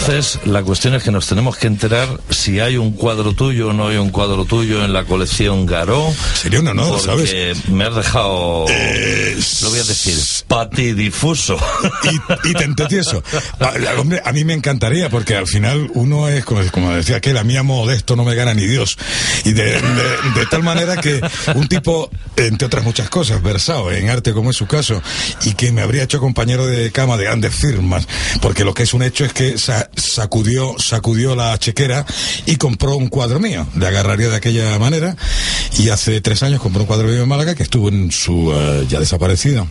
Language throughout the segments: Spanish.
entonces la cuestión es que nos tenemos que enterar si hay un cuadro tuyo o no hay un cuadro tuyo en la colección Garó. Sería un honor, porque ¿sabes? me has dejado, Eh, lo voy a decir, patidifuso. y, y tentotieso. A, a- hombre, a mí me encantaría, porque al final uno es, como, como decía aquel, a mí a modesto no me gana ni Dios. Y de, de- de tal manera que un tipo, entre otras muchas cosas, versado en arte como es su caso, y que me habría hecho compañero de cama de grandes firmas, porque lo que es un hecho es que sa- sacudió, sacudió la chequera y compró un cuadro mío. Le agarraría de aquella manera, y hace tres años compró un cuadro mío en Málaga que estuvo en su eh, ya desaparecido.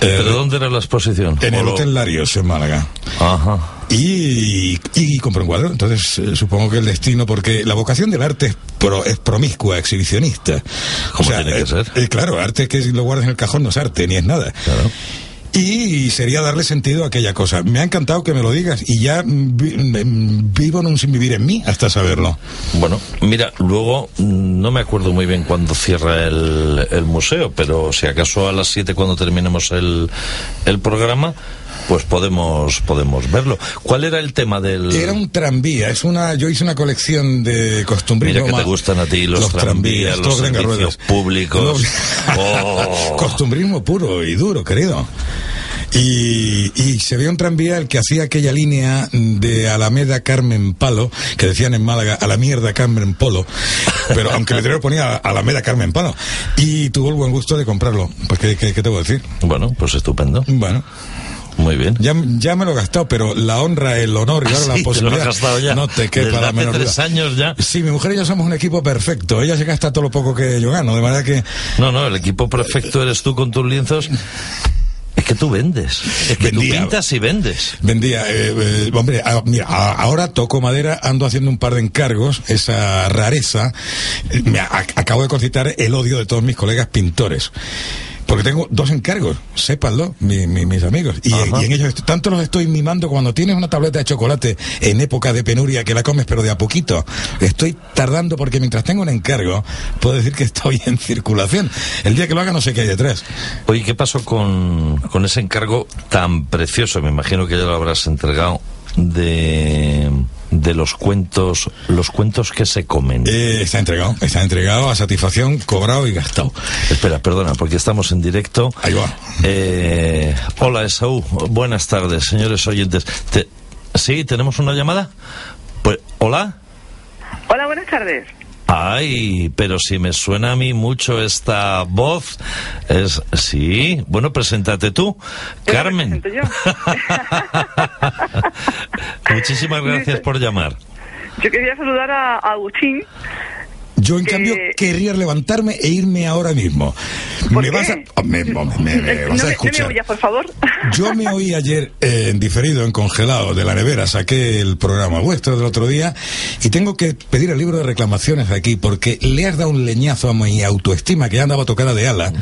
Eh, ¿Pero dónde era la exposición? en ¿O el lo- Hotel Larios, en Málaga. Ajá. Y, y, compré un cuadro. Entonces, eh, supongo que el destino, porque la vocación del arte es, pro- es promiscua, exhibicionista. Como tiene que eh, ser. eh, claro, arte que lo guardas en el cajón no es arte, ni es nada. Claro. Y sería darle sentido a aquella cosa. Me ha encantado que me lo digas y ya vi- vivo en un sin vivir en mí hasta saberlo. Bueno, mira, luego mm, no me acuerdo muy bien cuándo cierra el, el museo, pero si acaso a las 7 cuando terminemos el, el programa, pues podemos podemos verlo. ¿Cuál era el tema del...? Era un tranvía, es una, yo hice una colección de costumbrismo. Mira que te gustan a ti los, tranvías, todo los servicios públicos. No. Oh. Costumbrismo puro y duro, querido. Y, y se veía un tranvía el que hacía aquella línea de Alameda Carmen Palo, que decían en Málaga, a la mierda Carmen Polo, pero aunque el letrero ponía Alameda Carmen Palo. Y tuvo el buen gusto de comprarlo. Pues, ¿qué, qué, qué te voy a decir? Bueno, pues estupendo. Bueno, Muy bien. ya, ya me lo he gastado, pero la honra, el honor y ahora Ah, la sí, te lo has posibilidad. gastado ya. No te quepa Desde la menor tres duda. años ya. Sí, mi mujer y yo somos un equipo perfecto. Ella se gasta todo lo poco que yo gano, de manera que No, no, el equipo perfecto eres tú con tus lienzos. Es que tú vendes. Es que Vendía. tú pintas y vendes. vendía. eh, eh, hombre, a- mira, a- ahora toco madera, ando haciendo un par de encargos, esa rareza. eh, me a- acabo de concitar el odio de todos mis colegas pintores. Porque tengo dos encargos, sépanlo, mi- mi- mis amigos. Y, en ellos tanto los estoy mimando cuando tienes una tableta de chocolate en época de penuria que la comes pero de a poquito. Estoy tardando porque mientras tengo un encargo, puedo decir que estoy en circulación. El día que lo haga no sé qué hay detrás. Oye, ¿qué pasó con, con ese encargo tan precioso? Me imagino que ya lo habrás entregado de, de los cuentos, los cuentos que se comen. Eh, está entregado, está entregado a satisfacción, cobrado y gastado. Espera, perdona, porque estamos en directo. Ahí va. Eh, hola, Esaú. Buenas tardes, señores oyentes. Te- ¿Sí? ¿Tenemos una llamada? Pues, hola. Hola, buenas tardes. Ay, pero si me suena a mí mucho esta voz. Es, sí, bueno, preséntate tú, Carmen. me presento Muchísimas gracias por llamar. Yo quería saludar a, a Agustín. Yo, en cambio, querría levantarme e irme ahora mismo. ¿Por me qué? vas a, oh, me, me- me- me Eh, vas no, a escuchar. por favor. Yo me oí ayer eh, en diferido, en congelado, de la nevera, saqué el programa vuestro del otro día y tengo que pedir el libro de reclamaciones de aquí porque le has dado un leñazo a mi autoestima que ya andaba tocada de ala.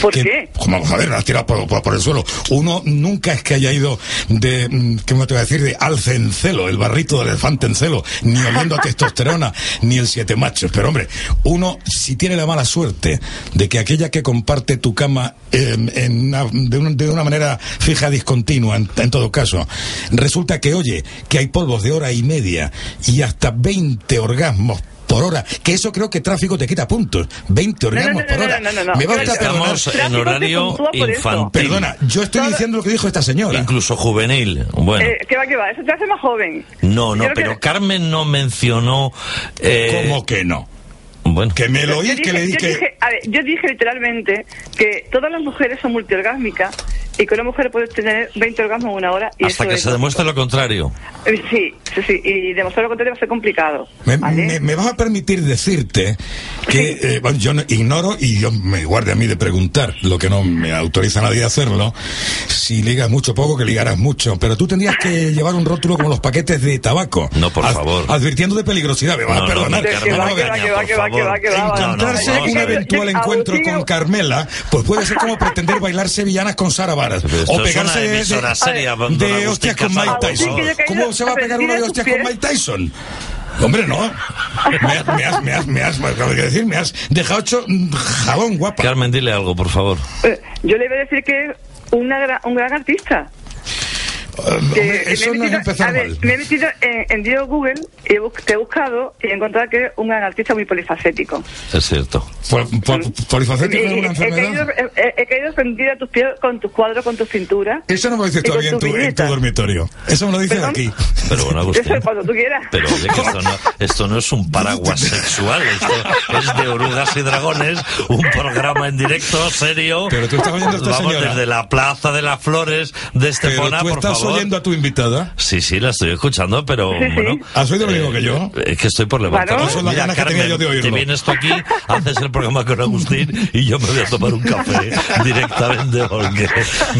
¿Por que- qué? Vamos a ver, la has tirado por, por- por el suelo. Uno nunca es que haya ido de, mm, ¿qué me te voy a decir? De alce en celo, el barrito del elefante en celo, ni oliendo a testosterona, ni el siete machos. Pero hombre, uno, si tiene la mala suerte de que aquella que comparte tu cama eh, en una- de, un- de una manera fija, discontinua, en, en todo caso, resulta que, oye, que hay polvos de hora y media y hasta 20 orgasmos por hora, que eso creo que tráfico te quita puntos. 20 No, no, orgasmos no, por no, hora. no, no, no. Me va perdonar. Estamos en horario por infantil. Perdona, yo estoy Todo- diciendo lo que dijo esta señora. Incluso juvenil. Bueno. Eh, ¿Qué va, qué va? Eso te hace más joven. no, no, pero que- Carmen no mencionó. eh, ¿Cómo que no? Bueno, Que me lo Yo oí, dije, que le yo dije... dije- a ver, yo dije literalmente que todas las mujeres son multiorgásmicas y que una mujer puede tener 20 orgasmos en una hora. Y hasta eso que es se demuestre lo contrario. Eh, Sí, sí, sí. Y demostrar lo contrario va a ser complicado. Me, ¿vale? me- me vas a permitir decirte que eh, bueno, yo no- ignoro y yo me guarde a mí de preguntar, lo que no me autoriza nadie a hacerlo, si ligas mucho o poco, que ligarás mucho, pero tú tendrías que llevar un rótulo como los paquetes de tabaco. No, por favor. Advirtiendo de peligrosidad, me vas No, a perdonar. no, un eventual encuentro con Carmela, pues puede ser como pretender bailar sevillanas con Sara O pegarse de, emisora de- hostias con Mike Tyson. ¿Cómo se va a pegar uno de hostias con. Mike Tyson? Hombre, no. Me has, me has, me has, me has, de decir, me has dejado hecho mm, jabón, guapa. Carmen, dile algo, por favor. Eh, Yo le iba a decir que es una gra- un gran artista. Que hombre, me he eso no es metido- empezar a ver, mal. Me he metido en, en Dios Google y te he buscado y he encontrado que es un gran artista muy polifacético. Es cierto. Por- por- polifacético es una he, caído, enfermedad. he, he- caído a tus pies con tus cuadros, con tus pinturas. Eso no me lo dices todavía en tu, en tu dormitorio. Eso me lo dices ¿Perdón? aquí. Pero bueno, Agustín. Eso es cuando tú quieras. Pero oye, que esto no, esto no es un paraguas sexual, esto es de orugas y dragones, un programa en directo, serio. Pero tú estás oyendo a esta Vamos señora. desde la Plaza de las Flores de Estepona, por favor. Oyendo a tu invitada. Sí, sí, la estoy escuchando, pero Sí, sí. bueno. ¿Has oído lo mismo que yo? Es que estoy por levantar. Claro. Las ganas que tenía yo de oírlo. te vienes tú aquí, haces el programa con Agustín y yo me voy a tomar un café directamente porque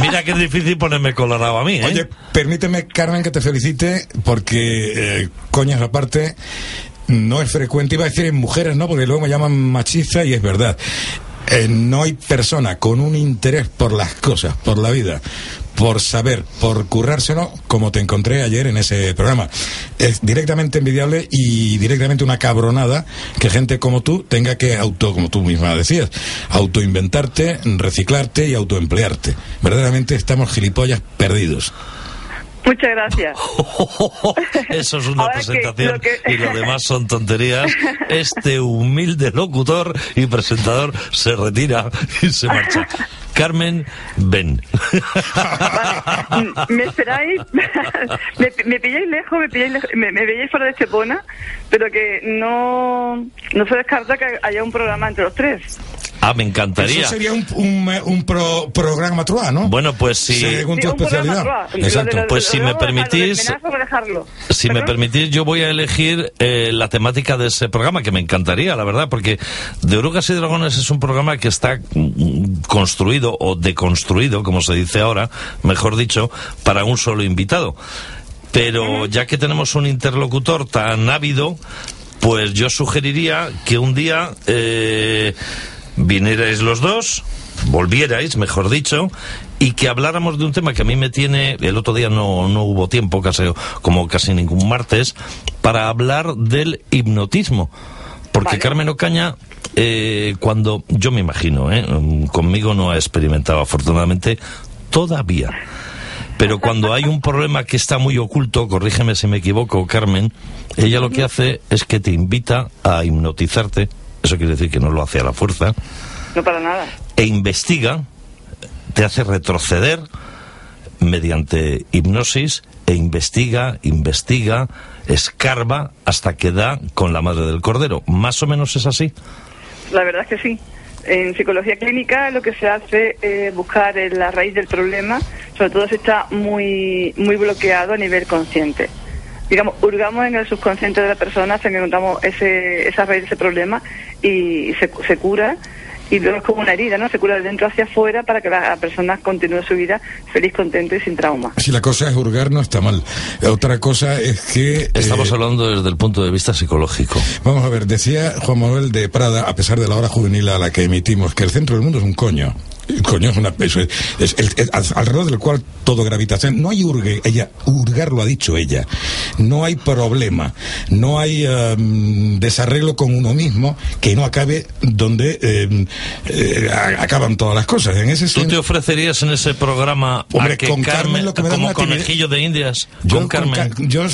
mira que es difícil ponerme colorado a mí, ¿eh? Oye, permíteme, Carmen, que te felicite porque, eh, coñas aparte, no es frecuente, iba a decir en mujeres, ¿no? Porque luego me llaman machista y es verdad. Eh, no hay persona con un interés por las cosas, por la vida, por saber, por currárselo, como te encontré ayer en ese programa. Es directamente envidiable y directamente una cabronada que gente como tú tenga que auto, como tú misma decías, autoinventarte, reciclarte y autoemplearte. Verdaderamente estamos gilipollas perdidos. Muchas gracias. Eso es una Ahora que presentación lo que- y lo demás son tonterías. Este humilde locutor y presentador se retira y se marcha. Carmen, ven. Vale, me esperáis, me, me pilláis lejos, me pilláis lejos, me, me veíais fuera de Estepona, pero que no, no se descarta que haya un programa entre los tres. Ah, me encantaría. Eso sería un, un, un pro- programa Trua, ¿no? Bueno, pues sí. Según Sí, tu especialidad. Lo Exacto. lo Pues lo si me permitís- dejarlo. Si me permitís, yo voy a elegir eh, la temática de ese programa, que me encantaría, la verdad, porque De Orugas y Dragones es un programa que está mm, construido o deconstruido, como se dice ahora, mejor dicho, para un solo invitado. Pero ya que tenemos un interlocutor tan ávido, pues yo sugeriría que un día eh, vinierais los dos, volvierais, mejor dicho, y que habláramos de un tema que a mí me tiene, el otro día no, no hubo tiempo, casi, como casi ningún martes, para hablar del hipnotismo. Porque Vale. Carmen Ocaña, eh, cuando, yo me imagino, eh, conmigo no ha experimentado afortunadamente todavía. Pero cuando hay un problema que está muy oculto, corrígeme si me equivoco, Carmen, ella lo que hace es que te invita a hipnotizarte, eso quiere decir que no lo hace a la fuerza, No para nada. e investiga, te hace retroceder mediante hipnosis e investiga, investiga, escarba hasta que da con la madre del cordero. Más o menos es así. La verdad es que sí. En psicología clínica lo que se hace es buscar eh, la raíz del problema, sobre todo si está muy, muy bloqueado a nivel consciente. Digamos, hurgamos en el subconsciente de la persona hasta que encontramos ese, esa raíz de ese problema y se, se cura. Y luego es como una herida, ¿no? Se cura de dentro hacia afuera para que la persona continúe su vida feliz, contento y sin trauma. Si la cosa es hurgar, no está mal. Otra cosa es que... Estamos eh, hablando desde el punto de vista psicológico. Vamos a ver, decía Juan Manuel de Prada, a pesar de la hora juvenil a la que emitimos, que el centro del mundo es un coño. Coño es una es, es- es- es al- alrededor del cual todo gravita. No hay hurgue, ella, hurgar lo ha dicho ella. No hay problema, no hay em, desarreglo con uno mismo que no acabe donde em, eh, acaban todas las cosas. En ese ¿Tú te ofrecerías en ese programa Hombre, a que con Carmen Carmen, lo que me da como conejillo de indias, yo con Carmen? Yo,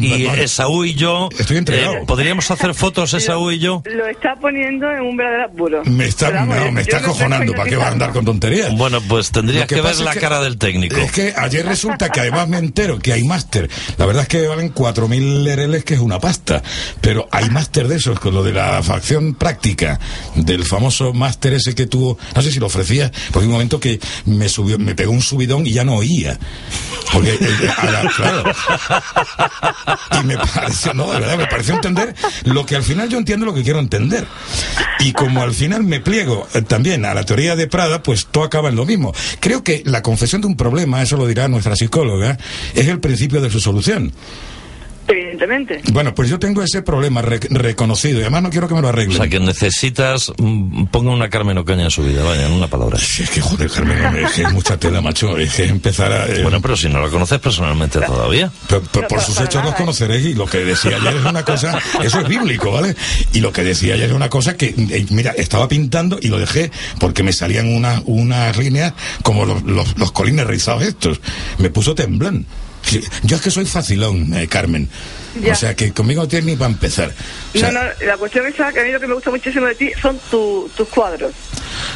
y. Esaú y yo, Estoy entregado. eh, ¿podríamos hacer fotos Esaú y yo? Lo está poniendo en un verdadero apuro. me está, no, me está acojonando. ¿Para qué va a andar con tonterías? Bueno, pues tendrías Lo que, ver la que- cara del técnico. Es que ayer resulta que además me entero que hay máster. La verdad es que valen 4.000 lereles, que es una pasta. Pero hay máster de esos, con lo de la facción práctica, del famoso máster ese que tuvo, no sé si lo ofrecía, porque un momento que me subió, me pegó un subidón y ya no oía. Porque, eh, la- claro. Y me pareció, no, de verdad, me pareció entender lo que al final yo entiendo lo que quiero entender. Y como al final me pliego eh, también a la teoría de Prada, pues todo acaba en lo mismo. Creo que la confesión de un problema, eso lo dirá nuestra psicóloga, es el principio de su solución. Evidentemente. Bueno, pues yo tengo ese problema re- reconocido y además no quiero que me lo O arreglen. sea, que necesitas. mm, Ponga una Carmen Ocaña en su vida, vaya, en una palabra. Sí, es que joder, Carmen, es que es mucha tela, macho. Es que empezar a. eh, Bueno, pero si no la conoces personalmente todavía. Pero- por sus hechos los nada, ¿eh? conoceréis y lo que decía ayer es una cosa, eso es bíblico, ¿vale? Y lo que decía ayer es una cosa que, eh, mira, estaba pintando y lo dejé porque me salían unas unas líneas como los, los, los colines rizados estos. Me puso temblón. Sí, Yo es que soy facilón, eh, Carmen. Ya. O sea, que conmigo no tienes ni para empezar. O sea, no, no, la cuestión es que a mí lo que me gusta muchísimo de ti son tu- tus cuadros.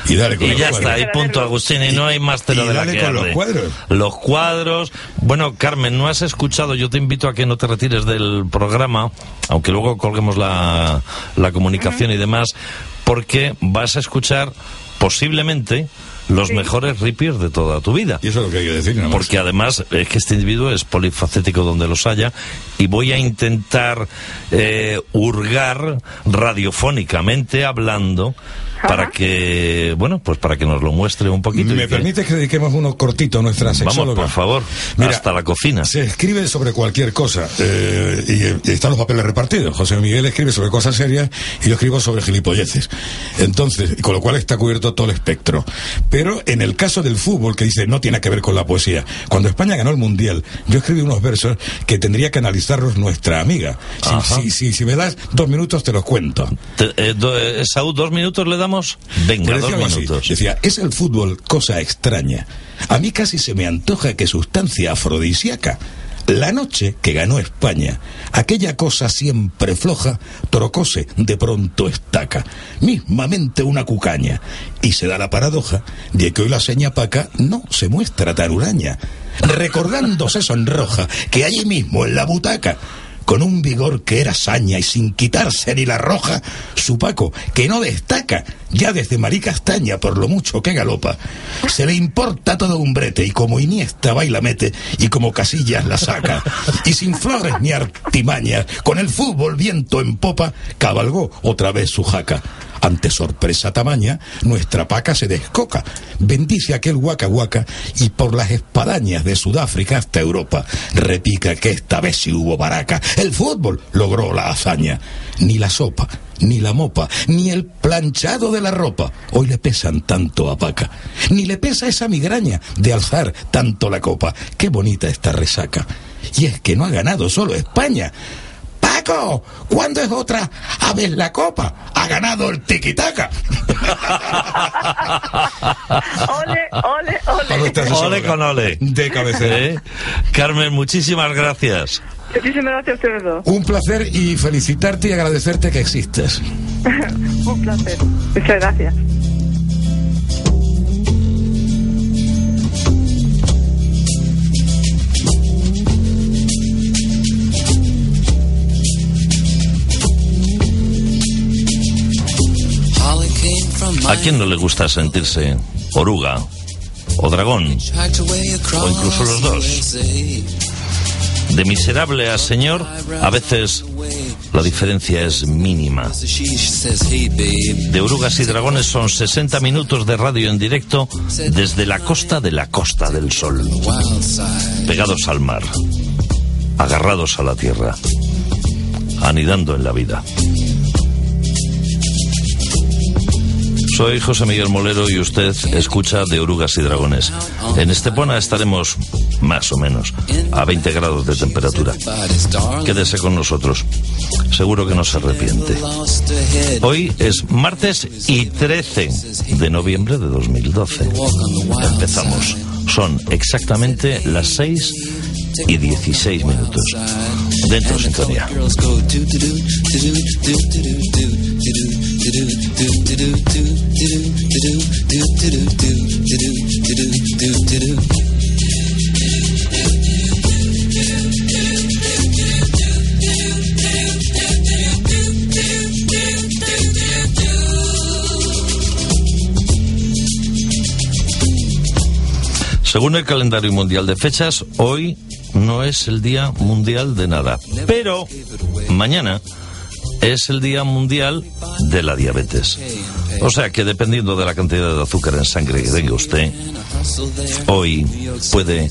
Y dale con Y los ya cuadros. está, ahí punto, Agustín, y no hay más tela Y de la dale que con los cuadros. Los cuadros. Bueno, Carmen, no has escuchado, yo te invito a que no te retires del programa, aunque luego colguemos la, la comunicación y demás, porque vas a escuchar posiblemente los mejores ripios de toda tu vida. Y eso es lo que hay que decir. Porque además es que este individuo es polifacético donde los haya y voy a intentar eh, hurgar radiofónicamente hablando para que, bueno, pues para que nos lo muestre un poquito. ¿Me que- permites que dediquemos uno cortito a nuestra Vamos, sexóloga? por favor, hasta la cocina. Se escribe sobre cualquier cosa eh, y, y están los papeles repartidos. José Miguel escribe sobre cosas serias y yo escribo sobre gilipolleces. Entonces, con lo cual está cubierto todo el espectro. Pero en el caso del fútbol, que dice no tiene que ver con la poesía, cuando España ganó el Mundial, yo escribí unos versos que tendría que analizarlos nuestra amiga. Si, si, si, si me das dos minutos, te los cuento. Te- eh, do- eh, Saúl, dos minutos le damos. Venga, dos decía algo así, minutos. Decía, es el fútbol cosa extraña. A mí casi se me antoja que sustancia afrodisíaca. La noche que ganó España, aquella cosa siempre floja, trocóse de pronto estaca, mismamente una cucaña, y se da la paradoja de que hoy la seña paca no se muestra tan huraña, recordándose sonroja que allí mismo en la butaca con un vigor que era saña y sin quitarse ni la roja, su Paco, que no destaca, ya desde Maricastaña por lo mucho que galopa, se le importa todo un brete y como Iniesta baila mete y como Casillas la saca, y sin flores ni artimañas, con el fútbol viento en popa, cabalgó otra vez su jaca. Ante sorpresa tamaña, nuestra paca se descoca, bendice aquel huaca huaca y por las espadañas de Sudáfrica hasta Europa repica que esta vez sí hubo baraca. El fútbol logró la hazaña. Ni la sopa, ni la mopa, ni el planchado de la ropa hoy le pesan tanto a paca. Ni le pesa esa migraña de alzar tanto la copa. Qué bonita esta resaca. Y es que no ha ganado solo España. Paco, ¿cuándo es otra a ver la copa? Ha ganado el tiquitaca. Ole, ole, ole. Ole, con ole. De cabecera. ¿Eh? Carmen, muchísimas gracias. Muchísimas gracias a ustedes dos. Un placer y felicitarte y agradecerte que existes. Un placer. Muchas gracias. ¿A quién no le gusta sentirse oruga o dragón? O incluso los dos. De miserable a señor, a veces la diferencia es mínima. De orugas y dragones son 60 minutos de radio en directo desde la costa de la Costa del Sol, pegados al mar, agarrados a la tierra, anidando en la vida. Soy José Miguel Molero y usted escucha de Orugas y Dragones. En Estepona estaremos más o menos a 20 grados de temperatura. Quédese con nosotros. Seguro que no se arrepiente. Hoy es martes y 13 de noviembre de 2012. Empezamos. Son exactamente las 6 y 16 minutos. Dentro sintonía. Según el calendario mundial de fechas, hoy no es el Día Mundial de nada. Pero mañana es el Día Mundial de la Diabetes. O sea que dependiendo de la cantidad de azúcar en sangre que tenga usted, hoy puede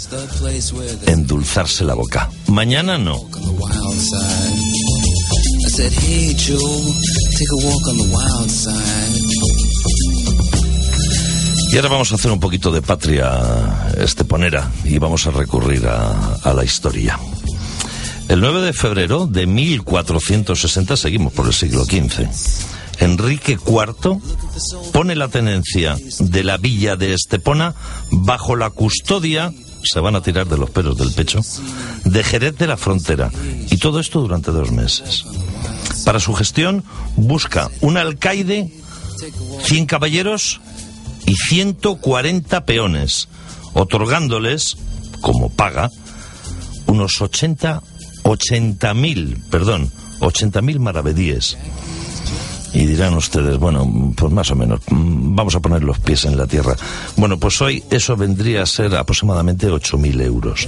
endulzarse la boca. Mañana no. Y ahora vamos a hacer un poquito de patria esteponera y vamos a recurrir a, la historia. El 9 de febrero de 1460, seguimos por el siglo XV, Enrique IV pone la tenencia de la villa de Estepona bajo la custodia, se van a tirar de los pelos del pecho, de Jerez de la Frontera. Y todo esto durante dos meses. Para su gestión busca un alcaide, 100 caballeros y 140 peones, otorgándoles, como paga, unos 80 80.000, perdón, 80.000 maravedíes. Y dirán ustedes, bueno, pues más o menos, mm, vamos a poner los pies en la tierra. Bueno, pues hoy eso vendría a ser aproximadamente 8.000 euros.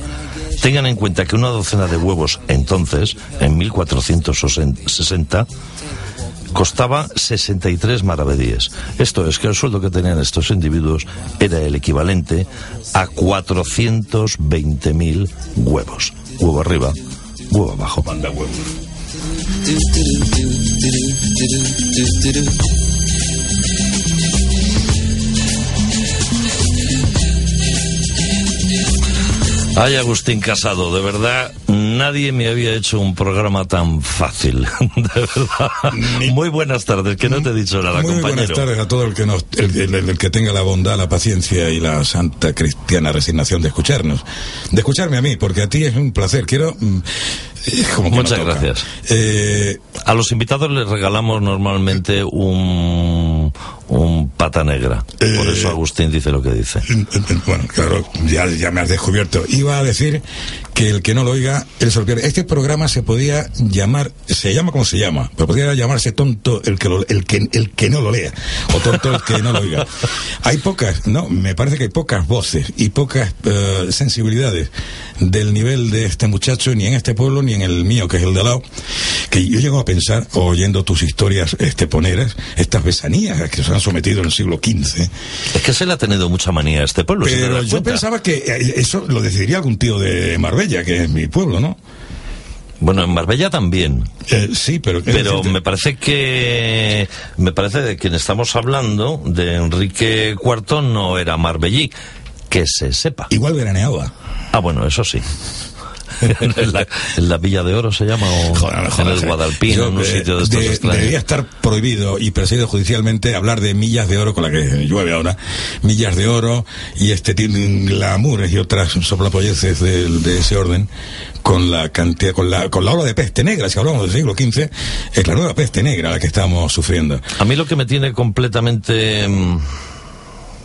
Tengan en cuenta que una docena de huevos entonces, en 1460, costaba 63 maravedíes. Esto es que el sueldo que tenían estos individuos era el equivalente a 420.000 huevos. Huevo arriba, huevo abajo. Manda huevo. Ay, Agustín Casado, de verdad, nadie me había hecho un programa tan fácil. De verdad. Muy buenas tardes, que no te he dicho nada, Muy buenas tardes a todo el que nos, el, el- el que tenga la bondad, la paciencia y la santa cristiana resignación de escucharnos, de escucharme a mí, porque a ti es un placer. Quiero, mm, como que no Muchas gracias. Eh, A los invitados les regalamos normalmente un, un pata negra. Por Eh, eso Agustín dice lo que dice. Bueno, claro, ya, ya me has descubierto. Iba a decir que el que no lo oiga, él se lo pierde. Este programa se podía llamar, se llama como se llama, pero podría llamarse tonto el que, lo- el que, el que no lo lea, o tonto el que no lo oiga. Hay pocas, no, me parece que hay pocas voces y pocas eh, sensibilidades del nivel de este muchacho, ni en este pueblo, ni en el mío, que es el de al lado, que yo llego a pensar, oyendo tus historias esteponeras, estas besanías que se han sometido en el siglo XV, Es que se le ha tenido mucha manía a este pueblo. pero yo pensaba que eh, eso lo decidiría algún tío de Marbella, que es mi pueblo, ¿no? Bueno, en Marbella también. Eh, sí, pero... Pero me parece que me parece de quien estamos hablando de Enrique IV no era marbellí, que se sepa. Igual veraneaba. Ah, bueno, eso sí. en, la, en la Villa de Oro se llama o Joder, en el Guadalpino, yo, en un eh, sitio de estos de- extraños. Debería estar prohibido y perseguido judicialmente hablar de millas de oro con la que llueve ahora. Millas de oro y este tienen glamours y otras soplapolleces de, de ese orden con la cantidad, con la, con la ola de peste negra. Si hablamos del siglo XV, es la nueva peste negra la que estamos sufriendo. A mí lo que me tiene completamente, mm,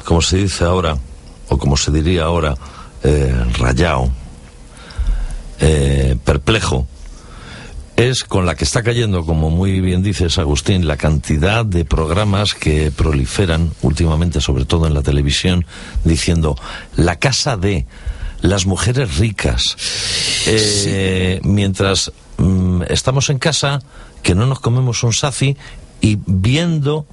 como se dice ahora, o como se diría ahora, eh, rayado, eh, perplejo, es con la que está cayendo, como muy bien dices, Agustín, la cantidad de programas que proliferan últimamente, sobre todo en la televisión, diciendo la casa de las mujeres ricas. Eh, Mientras mm, estamos en casa, que no nos comemos un saci y viendo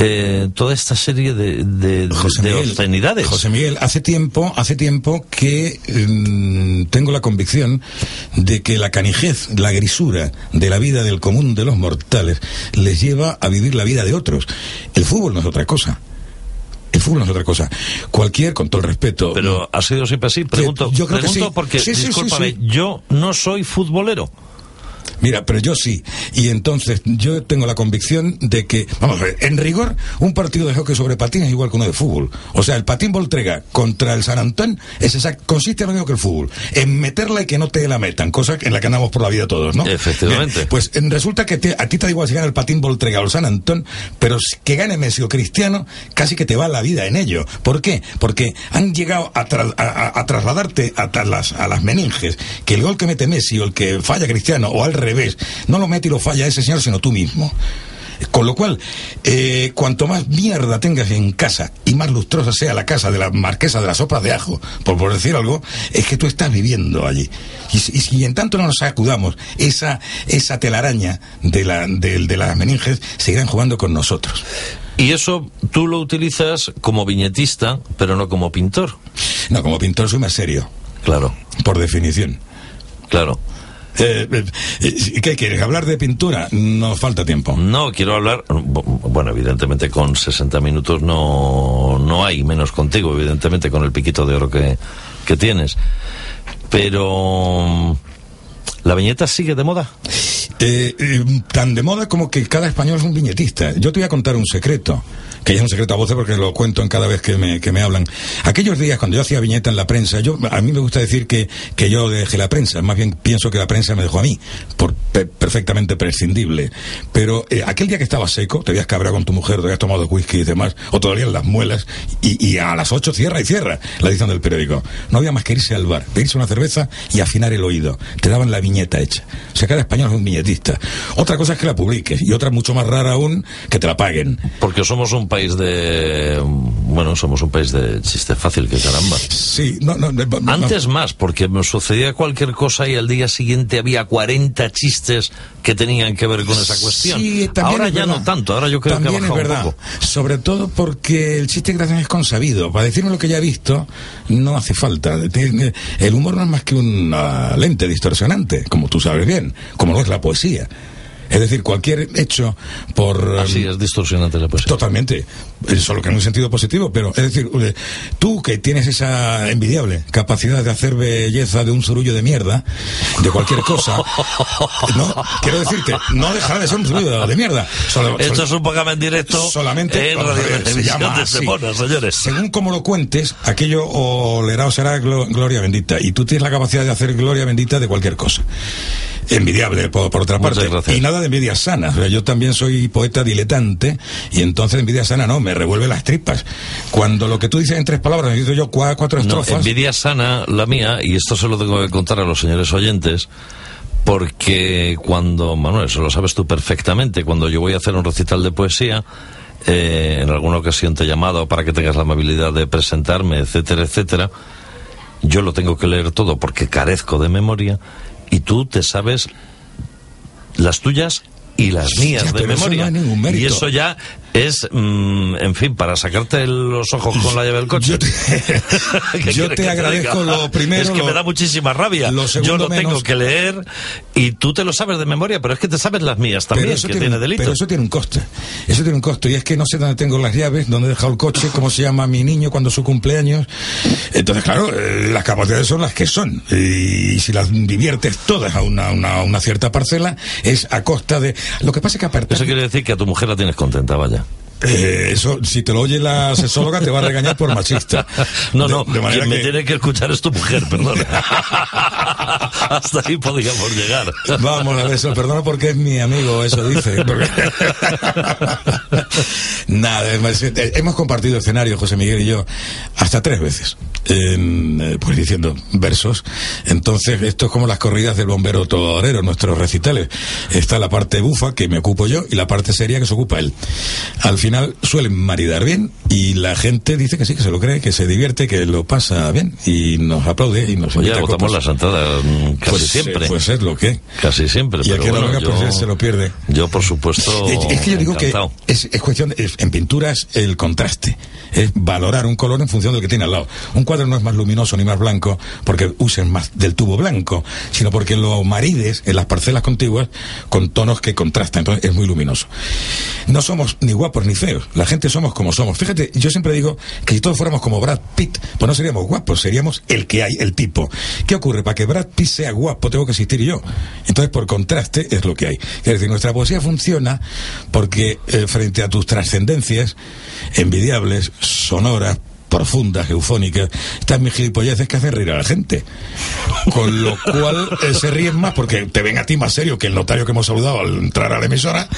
eh, toda esta serie de, de, José de Miguel, obscenidades. José Miguel, hace tiempo, hace tiempo que mm, tengo la convicción de que la canijez, la grisura de la vida del común de los mortales les lleva a vivir la vida de otros. El fútbol no es otra cosa. El fútbol no es otra cosa. Cualquier, con todo el respeto. Pero ha sido siempre así. Pregunto, yo creo que pregunto sí. porque, Sí, discúlpame, yo no soy futbolero. Mira, pero yo sí. Y entonces yo tengo la convicción de que, vamos a ver, en rigor, un partido de hockey sobre patín es igual que uno de fútbol. O sea, el patín Voltrega contra el San Antón es exact- consiste en lo mismo que el fútbol. En meterla y que no te la metan, cosa en la que andamos por la vida todos, ¿no? Efectivamente. Bien, pues en- resulta que te- a ti te da igual si gana el patín Voltrega o el San Antón, pero que gane Messi o Cristiano, casi que te va la vida en ello. ¿Por qué? Porque han llegado a, tra- a- a- a trasladarte a, las, a las meninges que el gol que mete Messi o el que falla Cristiano o al revés, no lo mete y lo falla ese señor, sino tú mismo. Con lo cual, eh, cuanto más mierda tengas en casa y más lustrosa sea la casa de la marquesa de las sopas de ajo, por, por decir algo, es que tú estás viviendo allí. Y, si en tanto no nos acudamos, esa, esa telaraña de, la, de, de las meninges seguirán jugando con nosotros. Y eso tú lo utilizas como viñetista, pero no como pintor. No, como pintor soy más serio. Claro. Por definición. Claro. Eh, eh, ¿Qué quieres? ¿Hablar de pintura? Nos falta tiempo. No, quiero hablar. Bueno, evidentemente con 60 minutos no, no hay, menos contigo, evidentemente con el piquito de oro que, que tienes. Pero. ¿La viñeta sigue de moda? Eh, eh, tan de moda como que cada español es un viñetista. Yo te voy a contar un secreto que es un secreto a voces porque lo cuento en cada vez que me, que me hablan. Aquellos días cuando yo hacía viñeta en la prensa, yo a mí me gusta decir que, que yo dejé la prensa, más bien pienso que la prensa me dejó a mí, por perfectamente prescindible. Pero eh, aquel día que estaba seco, te habías cabreado con tu mujer, te habías tomado whisky y demás, o todavía en las muelas, y, a las ocho cierra y cierra la edición del periódico. No había más que irse al bar, pedirse una cerveza y afinar el oído. Te daban la viñeta hecha. O sea, cada español es un viñetista. Otra cosa es que la publiques, y otra mucho más rara aún, que te la paguen. Porque somos un país de. Bueno, somos un país de chiste fácil, que caramba. Sí, no, no, no Antes más, porque me sucedía cualquier cosa y al día siguiente había 40 chistes que tenían que ver con esa cuestión. Sí, ahora ya no tanto, ahora yo creo también que ha es verdad. un poco. Sobre todo porque el chiste que hacen es consabido. Para decirme lo que ya he visto, no hace falta. El humor no es más que una lente distorsionante, como tú sabes bien, como lo es la poesía. Es decir, cualquier hecho por... Así es distorsionante la poesía. Totalmente. Solo que en un sentido positivo, pero es decir, tú que tienes esa envidiable capacidad de hacer belleza de un surullo de mierda, de cualquier cosa, no, quiero decirte, no dejará de ser un surullo de mierda. Solo, Esto es un programa en directo solamente en Radio Televisión de Semana, señores. Según como lo cuentes, aquello olerá o será gloria bendita. Y tú tienes la capacidad de hacer gloria bendita de cualquier cosa envidiable por, por otra parte. Y nada de envidia sana. O sea, yo también soy poeta diletante y entonces envidia sana no, me revuelve las tripas. Cuando lo que tú dices en tres palabras, necesito yo cuatro, cuatro estrofas. No, envidia sana, la mía, y esto se lo tengo que contar a los señores oyentes, porque cuando, Manuel, eso lo sabes tú perfectamente, cuando yo voy a hacer un recital de poesía, eh, en alguna ocasión te he llamado para que tengas la amabilidad de presentarme, etcétera, etcétera, yo lo tengo que leer todo porque carezco de memoria y tú te sabes las tuyas y las mías ya, de memoria. Eso no y eso ya es, mm, en fin, para sacarte los ojos con la llave del coche. Yo te, yo te agradezco lo primero. Es que lo, me da muchísima rabia. Lo yo lo menos, tengo que leer y tú te lo sabes de memoria, pero es que te sabes las mías también, eso que tiene, tiene delito. Pero eso tiene un coste. Eso tiene un coste. Y es que no sé dónde tengo las llaves, dónde he dejado el coche, cómo se llama mi niño cuando su cumpleaños. Entonces, claro, eh, las capacidades son las que son. Y si las diviertes todas a una, una, una cierta parcela, es a costa de. Lo que pasa es que aparte. Eso quiere decir que a tu mujer la tienes contenta, vaya. Eh, eso, si te lo oye la sexóloga, te va a regañar por machista. No, no, de, de manera quien que... me tiene que escuchar es tu mujer, perdona. Hasta ahí podríamos llegar. Vamos a ver, eso, perdona porque es mi amigo, eso dice. Nada, hemos compartido escenario, José Miguel y yo, hasta tres veces. Eh, pues diciendo versos. Entonces, esto es como las corridas del bombero todorero, nuestros recitales. Está la parte bufa, que me ocupo yo, y la parte seria, que se ocupa él. Al final suelen maridar bien y la gente dice que sí, que se lo cree, que se divierte, que lo pasa bien y nos aplaude y nos Oye, agotamos las entradas casi pues, siempre. Eh, pues es lo que. Casi siempre. Y pero el que bueno, yo, pues se lo pierde. Yo, por supuesto. Es, es que yo digo encantado. que es, es cuestión, de, en pintura es el contraste. Es valorar un color en función del que tiene al lado. Un cuadro no es más luminoso ni más blanco porque usen más del tubo blanco, sino porque lo marides en las parcelas contiguas con tonos que contrastan. Entonces es muy luminoso. No somos ni guapos ni feos. La gente somos como somos. Fíjate, yo siempre digo que si todos fuéramos como Brad Pitt, pues no seríamos guapos, seríamos el que hay, el tipo. ¿Qué ocurre? Para que Brad Pitt sea guapo, tengo que existir yo. Entonces, por contraste, es lo que hay. Es decir, nuestra poesía funciona porque eh, frente a tus trascendencias envidiables, sonoras, profundas, eufónicas, estas mis gilipolleces que hacen reír a la gente. Con lo cual eh, se ríen más porque te ven a ti más serio que el notario que hemos saludado al entrar a la emisora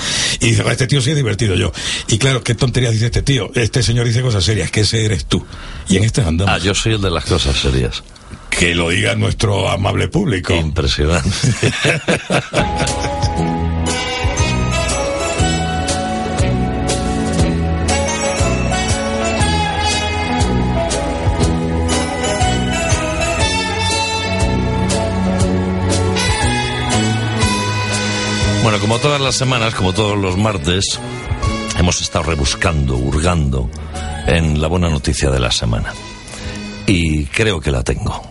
y dice, este tío sí he divertido yo. Y claro, ¿qué tonterías dice este tío? Este señor dice cosas serias, que ese eres tú. Y en este andamos. Ah, yo soy el de las cosas serias. Que lo diga nuestro amable público. Impresionante. Bueno, como todas las semanas, como todos los martes, hemos estado rebuscando, hurgando en la buena noticia de la semana. Y creo que la tengo.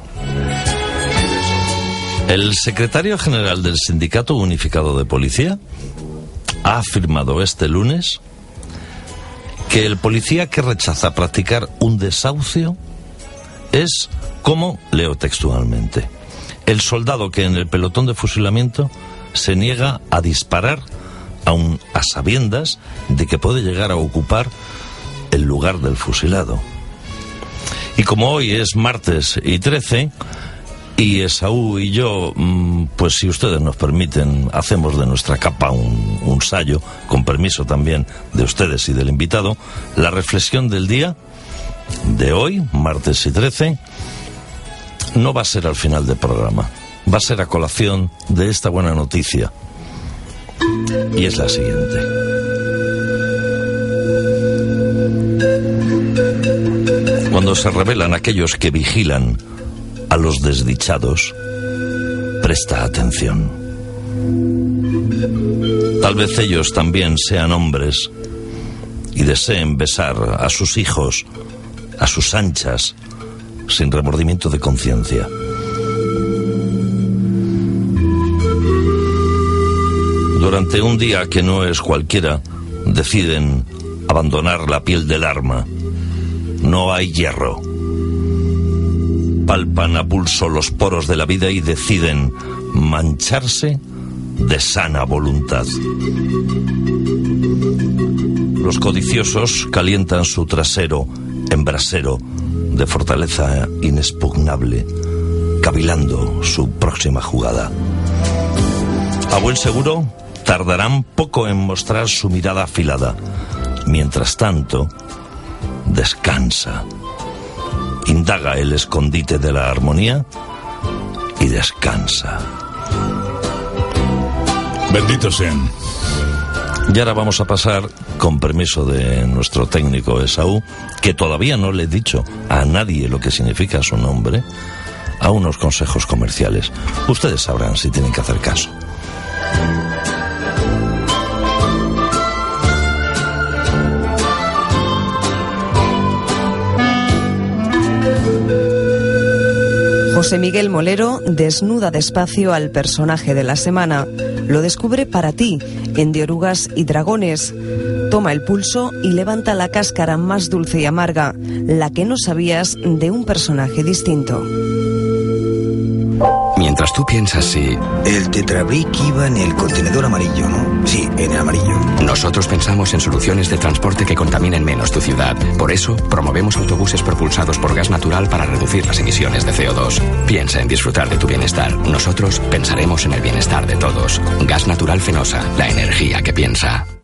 El secretario general del Sindicato Unificado de Policía ha afirmado este lunes que el policía que rechaza practicar un desahucio es como, leo textualmente, el soldado que en el pelotón de fusilamiento se niega a disparar aun a sabiendas de que puede llegar a ocupar el lugar del fusilado. Y como hoy es martes y 13, y Esaú y yo, mm, pues si ustedes nos permiten, hacemos de nuestra capa un, un sallo, con permiso también de ustedes y del invitado, la reflexión del día de hoy, martes y 13, no va a ser al final del programa, va a ser a colación de esta buena noticia. Y es la siguiente. Cuando se revelan aquellos que vigilan a los desdichados, presta atención. Tal vez ellos también sean hombres y deseen besar a sus hijos a sus anchas, sin remordimiento de conciencia. Durante un día que no es cualquiera, deciden abandonar la piel del arma. No hay hierro palpan a pulso los poros de la vida y deciden mancharse de sana voluntad. Los codiciosos calientan su trasero en brasero de fortaleza inexpugnable, cavilando su próxima jugada. A buen seguro, tardarán poco en mostrar su mirada afilada. Mientras tanto, descansa indaga el escondite de la armonía y descansa. Benditos sean. Y ahora vamos a pasar, con permiso de nuestro técnico Esaú, que todavía no le he dicho a nadie lo que significa su nombre, a unos consejos comerciales. Ustedes sabrán si tienen que hacer caso. José Miguel Molero desnuda despacio al personaje de la semana. Lo descubre para ti en De Orugas y Dragones. Toma el pulso y levanta la cáscara más dulce y amarga, la que no sabías de un personaje distinto. Mientras tú piensas si... El Tetrabric iba en el contenedor amarillo, ¿no? Sí, en el amarillo. Nosotros pensamos en soluciones de transporte que contaminen menos tu ciudad. Por eso, promovemos autobuses propulsados por gas natural para reducir las emisiones de CO2. Piensa en disfrutar de tu bienestar. Nosotros pensaremos en el bienestar de todos. Gas natural Fenosa, la energía que piensa.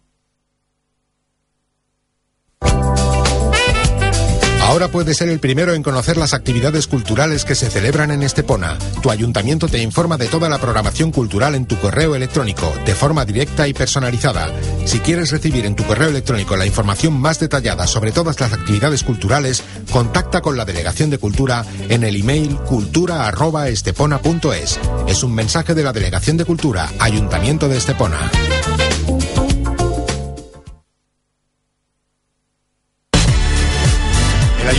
Ahora puedes ser el primero en conocer las actividades culturales que se celebran en Estepona. Tu ayuntamiento te informa de toda la programación cultural en tu correo electrónico, de forma directa y personalizada. Si quieres recibir en tu correo electrónico la información más detallada sobre todas las actividades culturales, contacta con la Delegación de Cultura en el email cultura@estepona.es. Es un mensaje de la Delegación de Cultura, Ayuntamiento de Estepona.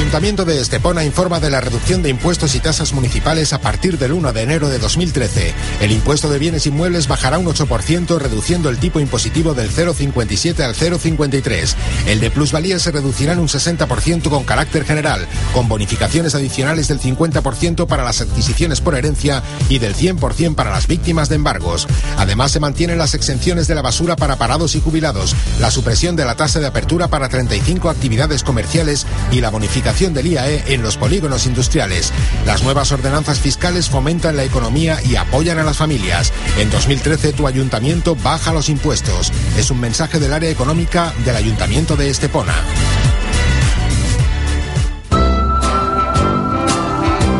Ayuntamiento de Estepona informa de la reducción de impuestos y tasas municipales a partir del 1 de enero de 2013. El impuesto de bienes inmuebles bajará un 8%, reduciendo el tipo impositivo del 0,57 al 0,53. El de plusvalía se reducirá en un 60% con carácter general, con bonificaciones adicionales del 50% para las adquisiciones por herencia y del 100% para las víctimas de embargos. Además, se mantienen las exenciones de la basura para parados y jubilados, la supresión de la tasa de apertura para 35 actividades comerciales y la bonificación del IAE en los polígonos industriales. Las nuevas ordenanzas fiscales fomentan la economía y apoyan a las familias. En 2013 tu ayuntamiento baja los impuestos. Es un mensaje del área económica del ayuntamiento de Estepona.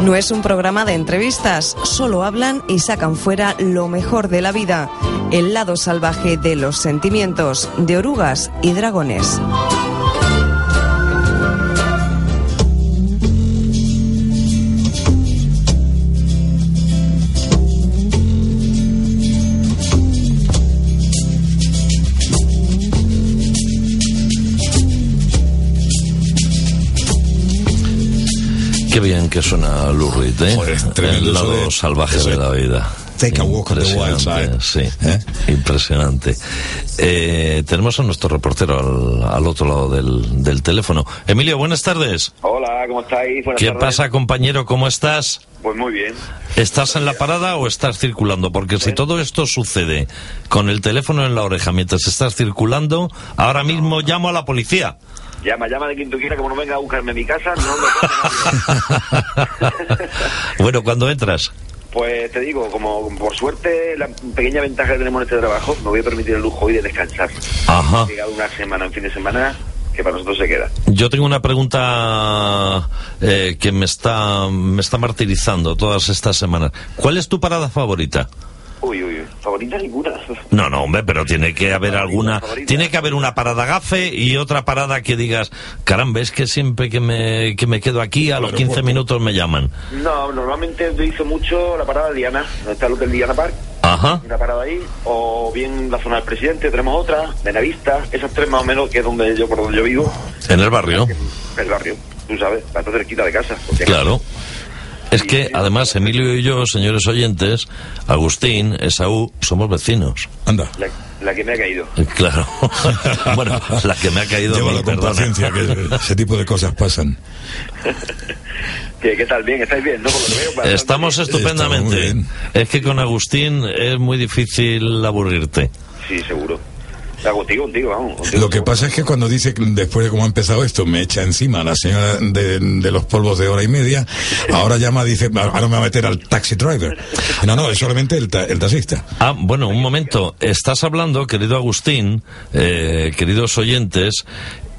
No es un programa de entrevistas, solo hablan y sacan fuera lo mejor de la vida, el lado salvaje de los sentimientos, de orugas y dragones. Qué bien que suena Lou Reed, ¿eh? Joder, tremendo El lado de- salvaje de la vida. Take a walk on the wild side. Sí, ¿Eh? impresionante. Eh, tenemos a nuestro reportero al, al otro lado del, del teléfono. Emilio, buenas tardes. Hola, ¿cómo estáis? Buenas ¿Qué tardes. pasa, compañero? ¿Cómo estás? Pues muy bien. ¿Estás en la parada o estás circulando? Porque si todo esto sucede con el teléfono en la oreja mientras estás circulando, ahora mismo llamo a la policía. Llama, llama de quien tú quieras, como no venga a buscarme a mi casa, no me bueno, cuando entras. Pues te digo, como por suerte, la pequeña ventaja que tenemos en este trabajo, me voy a permitir el lujo hoy de descansar. Ajá. He llegado una semana, en fin de semana, que para nosotros se queda. Yo tengo una pregunta eh, que me está, me está martirizando todas estas semanas. ¿Cuál es tu parada favorita? Uy, uy. Favorita ninguna. No, no, hombre, pero tiene que haber alguna. favorita. Tiene que haber una parada gafe y otra parada que digas, caramba, es que siempre que me, que me quedo aquí, a los 15 minutos me llaman. No, normalmente utilizo mucho la parada de Diana, donde está el Hotel Diana Park. Ajá. Una parada ahí, o bien la zona del presidente, tenemos otra, Benavista, esas tres más o menos, que es donde yo, por donde yo vivo, En el barrio. el barrio, tú sabes, bastante cerquita de casa. Claro. Es que, además, Emilio y yo, señores oyentes, Agustín, Esaú, somos vecinos. Anda. La, la que me ha caído. Eh, Claro. bueno, la que me ha caído Llévalo con perdona. paciencia, que ese tipo de cosas pasan. ¿Qué, qué tal? Bien, ¿estáis bien? ¿No? Veo, Estamos bien. estupendamente. Estamos. Es que con Agustín es muy difícil aburrirte. Sí, seguro. Está contigo, contigo, vamos. contigo. Lo que pasa es que cuando dice, que después de cómo ha empezado esto, me echa encima la señora de, de los polvos de hora y media, ahora llama, dice, ahora me va a meter al taxi driver. No, no, es solamente el, ta- el taxista. Ah, bueno, un momento. Estás hablando, querido Agustín, eh, queridos oyentes,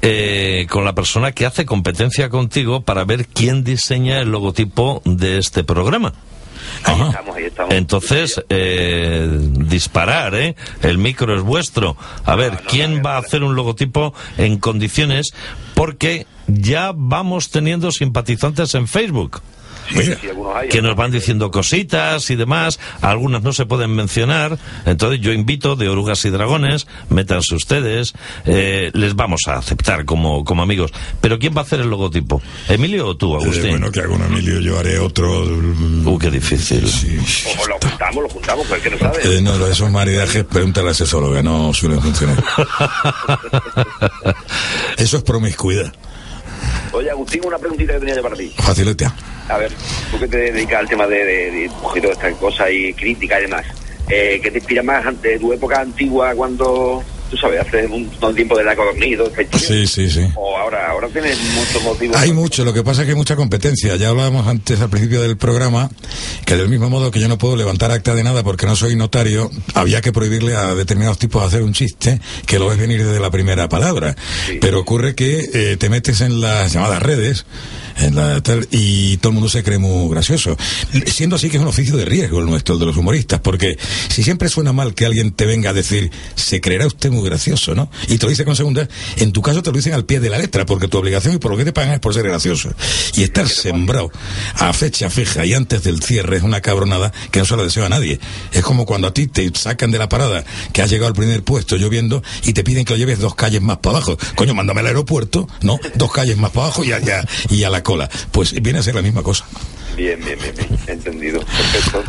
eh, con la persona que hace competencia contigo para ver quién diseña el logotipo de este programa. Ahí Ajá. estamos, ahí estamos. Entonces, eh, disparar, ¿eh? El micro es vuestro. A ver, No, no, ¿quién no, va a hacer un logotipo en condiciones? Porque ya vamos teniendo simpatizantes en Facebook. Mira, Sí, algunos hay. que nos van diciendo cositas y demás, algunas no se pueden mencionar, entonces yo invito de orugas y dragones, métanse ustedes, eh, les vamos a aceptar como, como amigos. Pero ¿quién va a hacer el logotipo? ¿Emilio o tú, eh, Agustín? bueno, que hago un Emilio, yo haré otro. Uh, qué difícil. Sí. O, lo juntamos, lo juntamos, pero que no sabe. Eh, no, esos maridajes, pregúntale a la sexóloga, no suelen funcionar. Eso es promiscuidad. Oye, Agustín, una preguntita que tenía yo para ti. Facilita. A ver, tú que te dedicas al tema de, de, de todas estas cosas y crítica y demás, eh, ¿qué te inspira más de tu época antigua cuando, tú sabes, hace un, un tiempo de la codornido? Sí, sí, sí. O ahora, ahora tienes muchos motivos. Hay mucho, lo que pasa es que hay mucha competencia. Ya hablábamos antes al principio del programa que del mismo modo que yo no puedo levantar acta de nada porque no soy notario, había que prohibirle a determinados tipos hacer un chiste que lo ves venir desde la primera palabra. Sí. Pero ocurre que eh, te metes en las llamadas redes en la tal, y todo el mundo se cree muy gracioso. Siendo así que es un oficio de riesgo el nuestro, el de los humoristas, porque si siempre suena mal que alguien te venga a decir, se creerá usted muy gracioso, ¿no? Y te lo dice con segunda, en tu caso te lo dicen al pie de la letra, porque tu obligación y por lo que te pagan es por ser gracioso. Y estar sembrado a fecha fija y antes del cierre es una cabronada que no se la deseo a nadie. Es como cuando a ti te sacan de la parada, que has llegado al primer puesto lloviendo y te piden que lo lleves dos calles más para abajo. Coño, mándame al aeropuerto, ¿no? Dos calles más para abajo y a, y a- la cola. Pues viene a ser la misma cosa. Bien, bien, bien, bien. Entendido. Perfecto.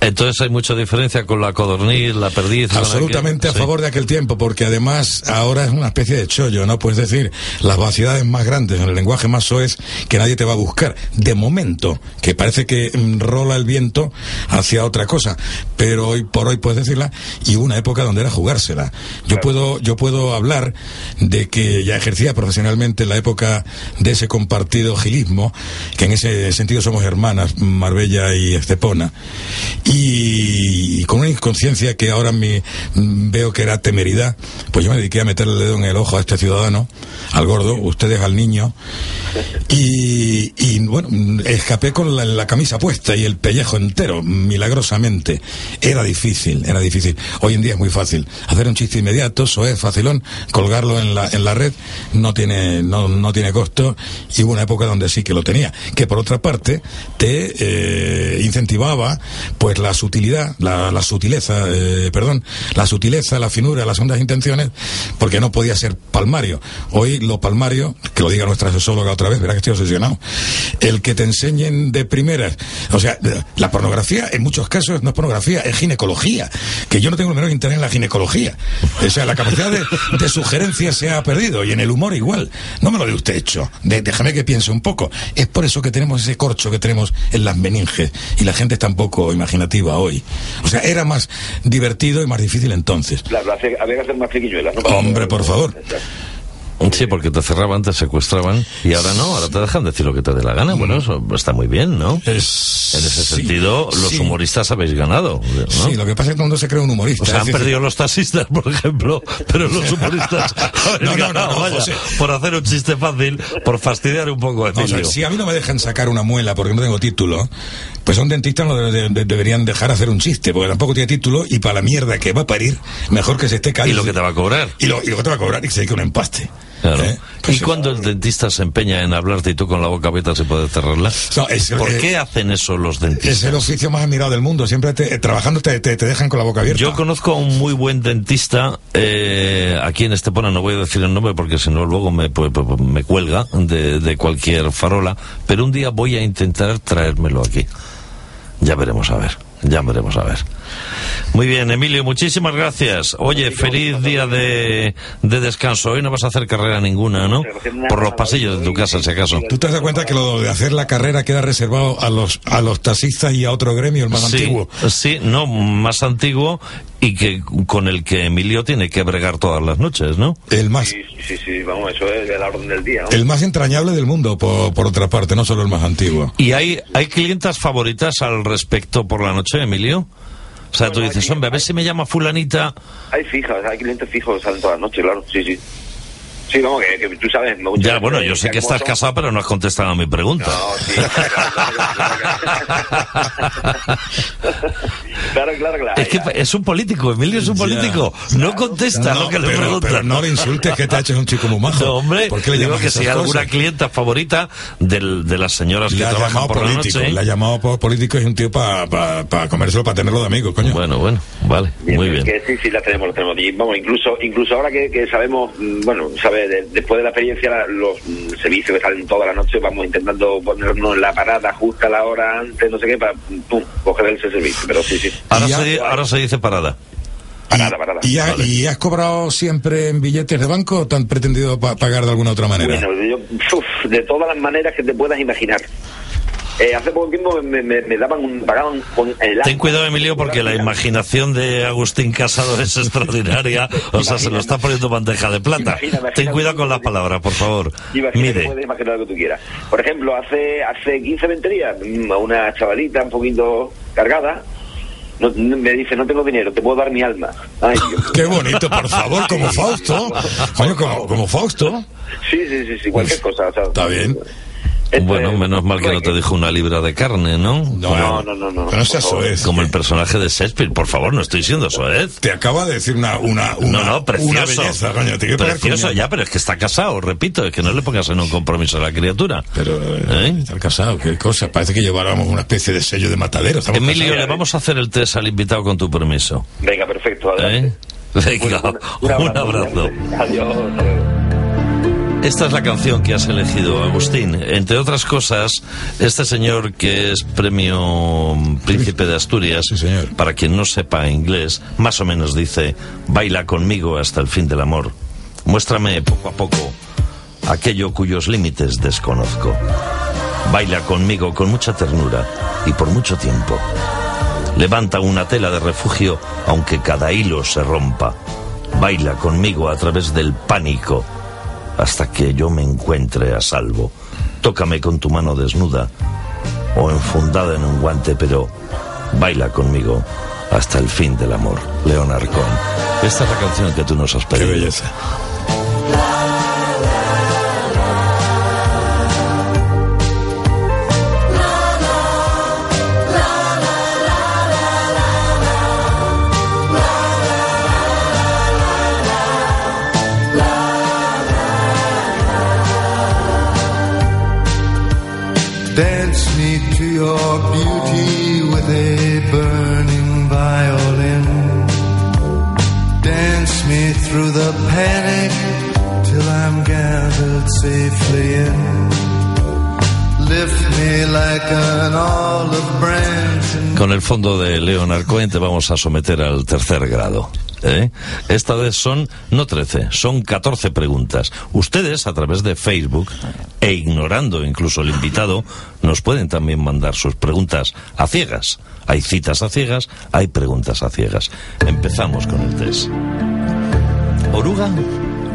Entonces hay mucha diferencia con la codorniz, la perdiz. Absolutamente a sí. favor de aquel tiempo, porque además ahora es una especie de chollo, ¿no? Puedes decir las vaciedades más grandes, en el lenguaje más soez, que nadie te va a buscar. De momento, que parece que rola el viento hacia otra cosa, pero hoy por hoy puedes decirla, y una época donde era jugársela. Yo puedo, yo puedo hablar de que ya ejercía profesionalmente en la época de ese compartido gilismo, que en ese sentido somos hermanas, Marbella y Estepona, y, con una inconsciencia que ahora me, mm, veo que era temeridad, pues yo me dediqué a meterle el dedo en el ojo a este ciudadano, al gordo, ustedes al niño, y, bueno, escapé con la, la camisa puesta y el pellejo entero, milagrosamente. Era difícil, era difícil. Hoy en día es muy fácil. Hacer un chiste inmediato, eso es facilón, colgarlo en la, en la red, no tiene, no, no tiene costo, y hubo una época donde sí que lo tenía. Que por otra parte, te eh, incentivaba, pues la sutilidad, la, sutileza, eh, perdón, la sutileza, la finura, las hondas intenciones, porque no podía ser palmario. Hoy lo palmario, que lo diga nuestra sexóloga otra vez, verá que estoy obsesionado, el que te enseñen de primeras, o sea, la pornografía en muchos casos no es pornografía, es ginecología, que yo no tengo el menor interés en la ginecología. O sea, la capacidad de, sugerencia se ha perdido y en el humor igual. No me lo dé usted hecho, déjame que piense un poco. Es por eso que tenemos ese corcho que tenemos en las meninges y la gente está un imaginativa hoy. O sea, era más divertido y más difícil entonces. Claro, había que hacer más friquiñuelas, ¿no? Hombre, por favor. Sí, porque te cerraban, te secuestraban y ahora no, ahora te dejan decir lo que te dé la gana. Bueno, eso está muy bien, ¿no? Es- En ese sí, sentido, los sí. humoristas habéis ganado. ¿no? Sí, lo que pasa es que mundo se cree un humorista. O sea, han decir, perdido los taxistas, por ejemplo, pero los humoristas habéis No, no, no, ganado, no, vaya, José. por hacer un chiste fácil, por fastidiar un poco a si a mí no me dejan sacar una muela porque no tengo título, pues a un dentista no de- de- de- deberían dejar hacer un chiste, porque tampoco tiene título y para la mierda que va a parir, mejor que se esté Y callado. lo que te va a cobrar. y lo, y lo que te va a cobrar y que se dedique un empaste. Claro. ¿Eh? ¿Y Pues, cuando el dentista se empeña en hablarte y tú con la boca abierta se puede cerrarla? No, es- ¿Por eh, qué hacen eso los Es el dentistas? oficio más admirado del mundo. Siempre te- eh, trabajando te, te- te dejan con la boca abierta. Yo conozco a un muy buen dentista eh, aquí en Estepona, no voy a decir el nombre porque si no luego me, pues, pues, me cuelga de, de cualquier farola, pero un día voy a intentar traérmelo aquí. Ya veremos a ver, ya veremos a ver. Muy bien, Emilio, muchísimas gracias. Oye, feliz día de, de descanso. Hoy no vas a hacer carrera ninguna, ¿no? Por los pasillos de tu casa, si acaso. ¿Tú te das cuenta que lo de hacer la carrera queda reservado a los, a los taxistas y a otro gremio, el más sí, antiguo? Sí, no, más antiguo y que con el que Emilio tiene que bregar todas las noches, ¿no? El más, Sí, sí, sí, vamos, eso es de la orden del día, ¿no? el más entrañable del mundo, por, por otra parte, no solo el más antiguo. ¿Y hay, hay clientas favoritas al respecto por la noche, Emilio? O sea, tú Bueno, dices, hay- hombre, a ver si me llama fulanita. Hay fijas, hay clientes fijos que salen todas las noches, claro, sí, sí. Sí, vamos, que, que tú sabes... muchas Ya, veces bueno, yo sé que estás casado, pero no has contestado a mi pregunta. No, sí, claro, claro, claro. Es que es un político, Emilio es un Ya. político. No contesta lo que le pero, preguntan. pero no le insultes que te ha hecho un chico muy majo. No, hombre, ¿Por qué le digo que si hay alguna clienta favorita del- de las señoras que Le ha trabajan llamado por la político, noche. le ha llamado por político y es un tío para pa, pa comérselo, para tenerlo de amigo, coño. Bueno, bueno, vale, muy bien. Que sí, sí, la tenemos, la tenemos. Y vamos, incluso, incluso ahora que, que sabemos, mm, bueno, sabe, de- después de la experiencia, la- los mm, servicios que salen toda la noche, vamos intentando ponernos en la parada justa a la hora antes, no sé qué, para pum, coger ese servicio. Pero sí, sí. Ahora, se, di- ahora se dice parada. Parada, parada. ¿Y, ha- Vale. y has cobrado siempre en billetes de banco o te han pretendido pa- pagar de alguna otra manera? Bueno, yo, uf, de todas las maneras que te puedas imaginar. Eh, hace poco tiempo me, me- me daban un, pagaban con el Ten cuidado, Emilio, porque la imaginación de Agustín Casado es extraordinaria. O sea, se lo está poniendo bandeja de plata. Imagina, imagina. Ten cuidado con las palabras, por favor. Mide. puedes imaginar lo que tú quieras. Por ejemplo, hace hace 15, 20 días, mm, a una chavalita un poquito cargada no- me dice, no tengo dinero, te puedo dar mi alma. Ay, Dios. Qué bonito, por favor, como Fausto. Coño, como, como Fausto. Sí, sí, sí, sí, cualquier cosa. o sea, Está bien. Esto Bueno, menos mal que no te dijo una libra de carne, ¿no? No, no, no, no. Pero no seas soez. Como el personaje de Shakespeare. Por favor, no estoy siendo soez. Te acaba de decir una, una, una, No, no, precioso. una belleza, coño. Te precioso, ya, pero es que está casado, repito, es que no le pongas en un compromiso a la criatura. Pero, ¿Eh? eh, estar casado, qué cosa. Parece que lleváramos una especie de sello de matadero. Estamos Emilio, casados. le vamos a hacer el test al invitado con tu permiso. Venga, perfecto. ¿Eh? adelante. Venga, un abrazo. Adiós. hasta luego. Esta es la canción que has elegido, Agustín. Entre otras cosas, este señor que es premio Príncipe de Asturias, Sí, señor. para quien no sepa inglés, más o menos dice, baila conmigo hasta el fin del amor. Muéstrame poco a poco aquello cuyos límites desconozco. Baila conmigo con mucha ternura y por mucho tiempo. Levanta una tela de refugio aunque cada hilo se rompa. Baila conmigo a través del pánico hasta que yo me encuentre a salvo. Tócame con tu mano desnuda o enfundada en un guante, pero baila conmigo hasta el fin del amor. Leonard Cohen. Esta es la canción que tú nos has Qué pedido. belleza. Your beauty with a burning violin. Dance me through the panic till I'm gathered safely in. Con el fondo de Leonard Cohen te vamos a someter al tercer grado. ¿eh? Esta vez son no 13, son 14 preguntas. Ustedes, a través de Facebook, e ignorando incluso el invitado, nos pueden también mandar sus preguntas a ciegas. Hay citas a ciegas, hay preguntas a ciegas. Empezamos con el test. ¿Oruga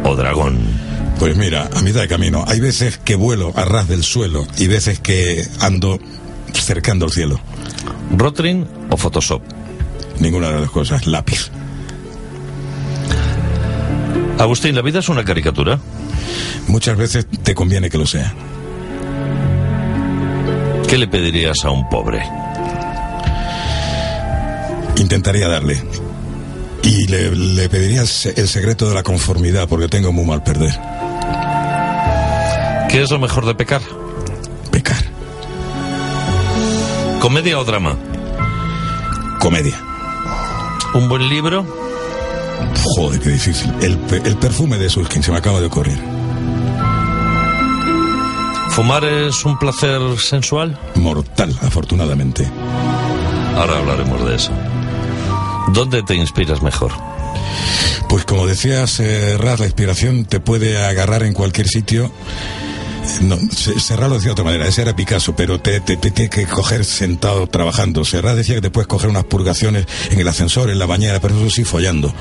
o dragón? Pues mira, a mitad de camino. Hay veces que vuelo a ras del suelo y veces que ando cercando el cielo. ¿Rotring o Photoshop? Ninguna de las cosas. Lápiz. Agustín, ¿la vida es una caricatura? Muchas veces te conviene que lo sea. ¿Qué le pedirías a un pobre? Intentaría darle. Y le, le pediría el se- el secreto de la conformidad porque tengo muy mal perder. ¿Qué es lo mejor de pecar? Pecar. ¿Comedia o drama? Comedia. ¿Un buen libro? Joder, qué difícil. El, el perfume de Suskin se me acaba de ocurrir. ¿Fumar es un placer sensual? Mortal, afortunadamente. Ahora hablaremos de eso. ¿Dónde te inspiras mejor? Pues como decías, eh, Raz, la inspiración te puede agarrar en cualquier sitio. No, Se- Serrat lo decía de otra manera, ese era Picasso, pero te, te, te tienes que coger sentado trabajando. Serrat decía que te puedes coger unas purgaciones en el ascensor, en la bañera, pero eso sí follando.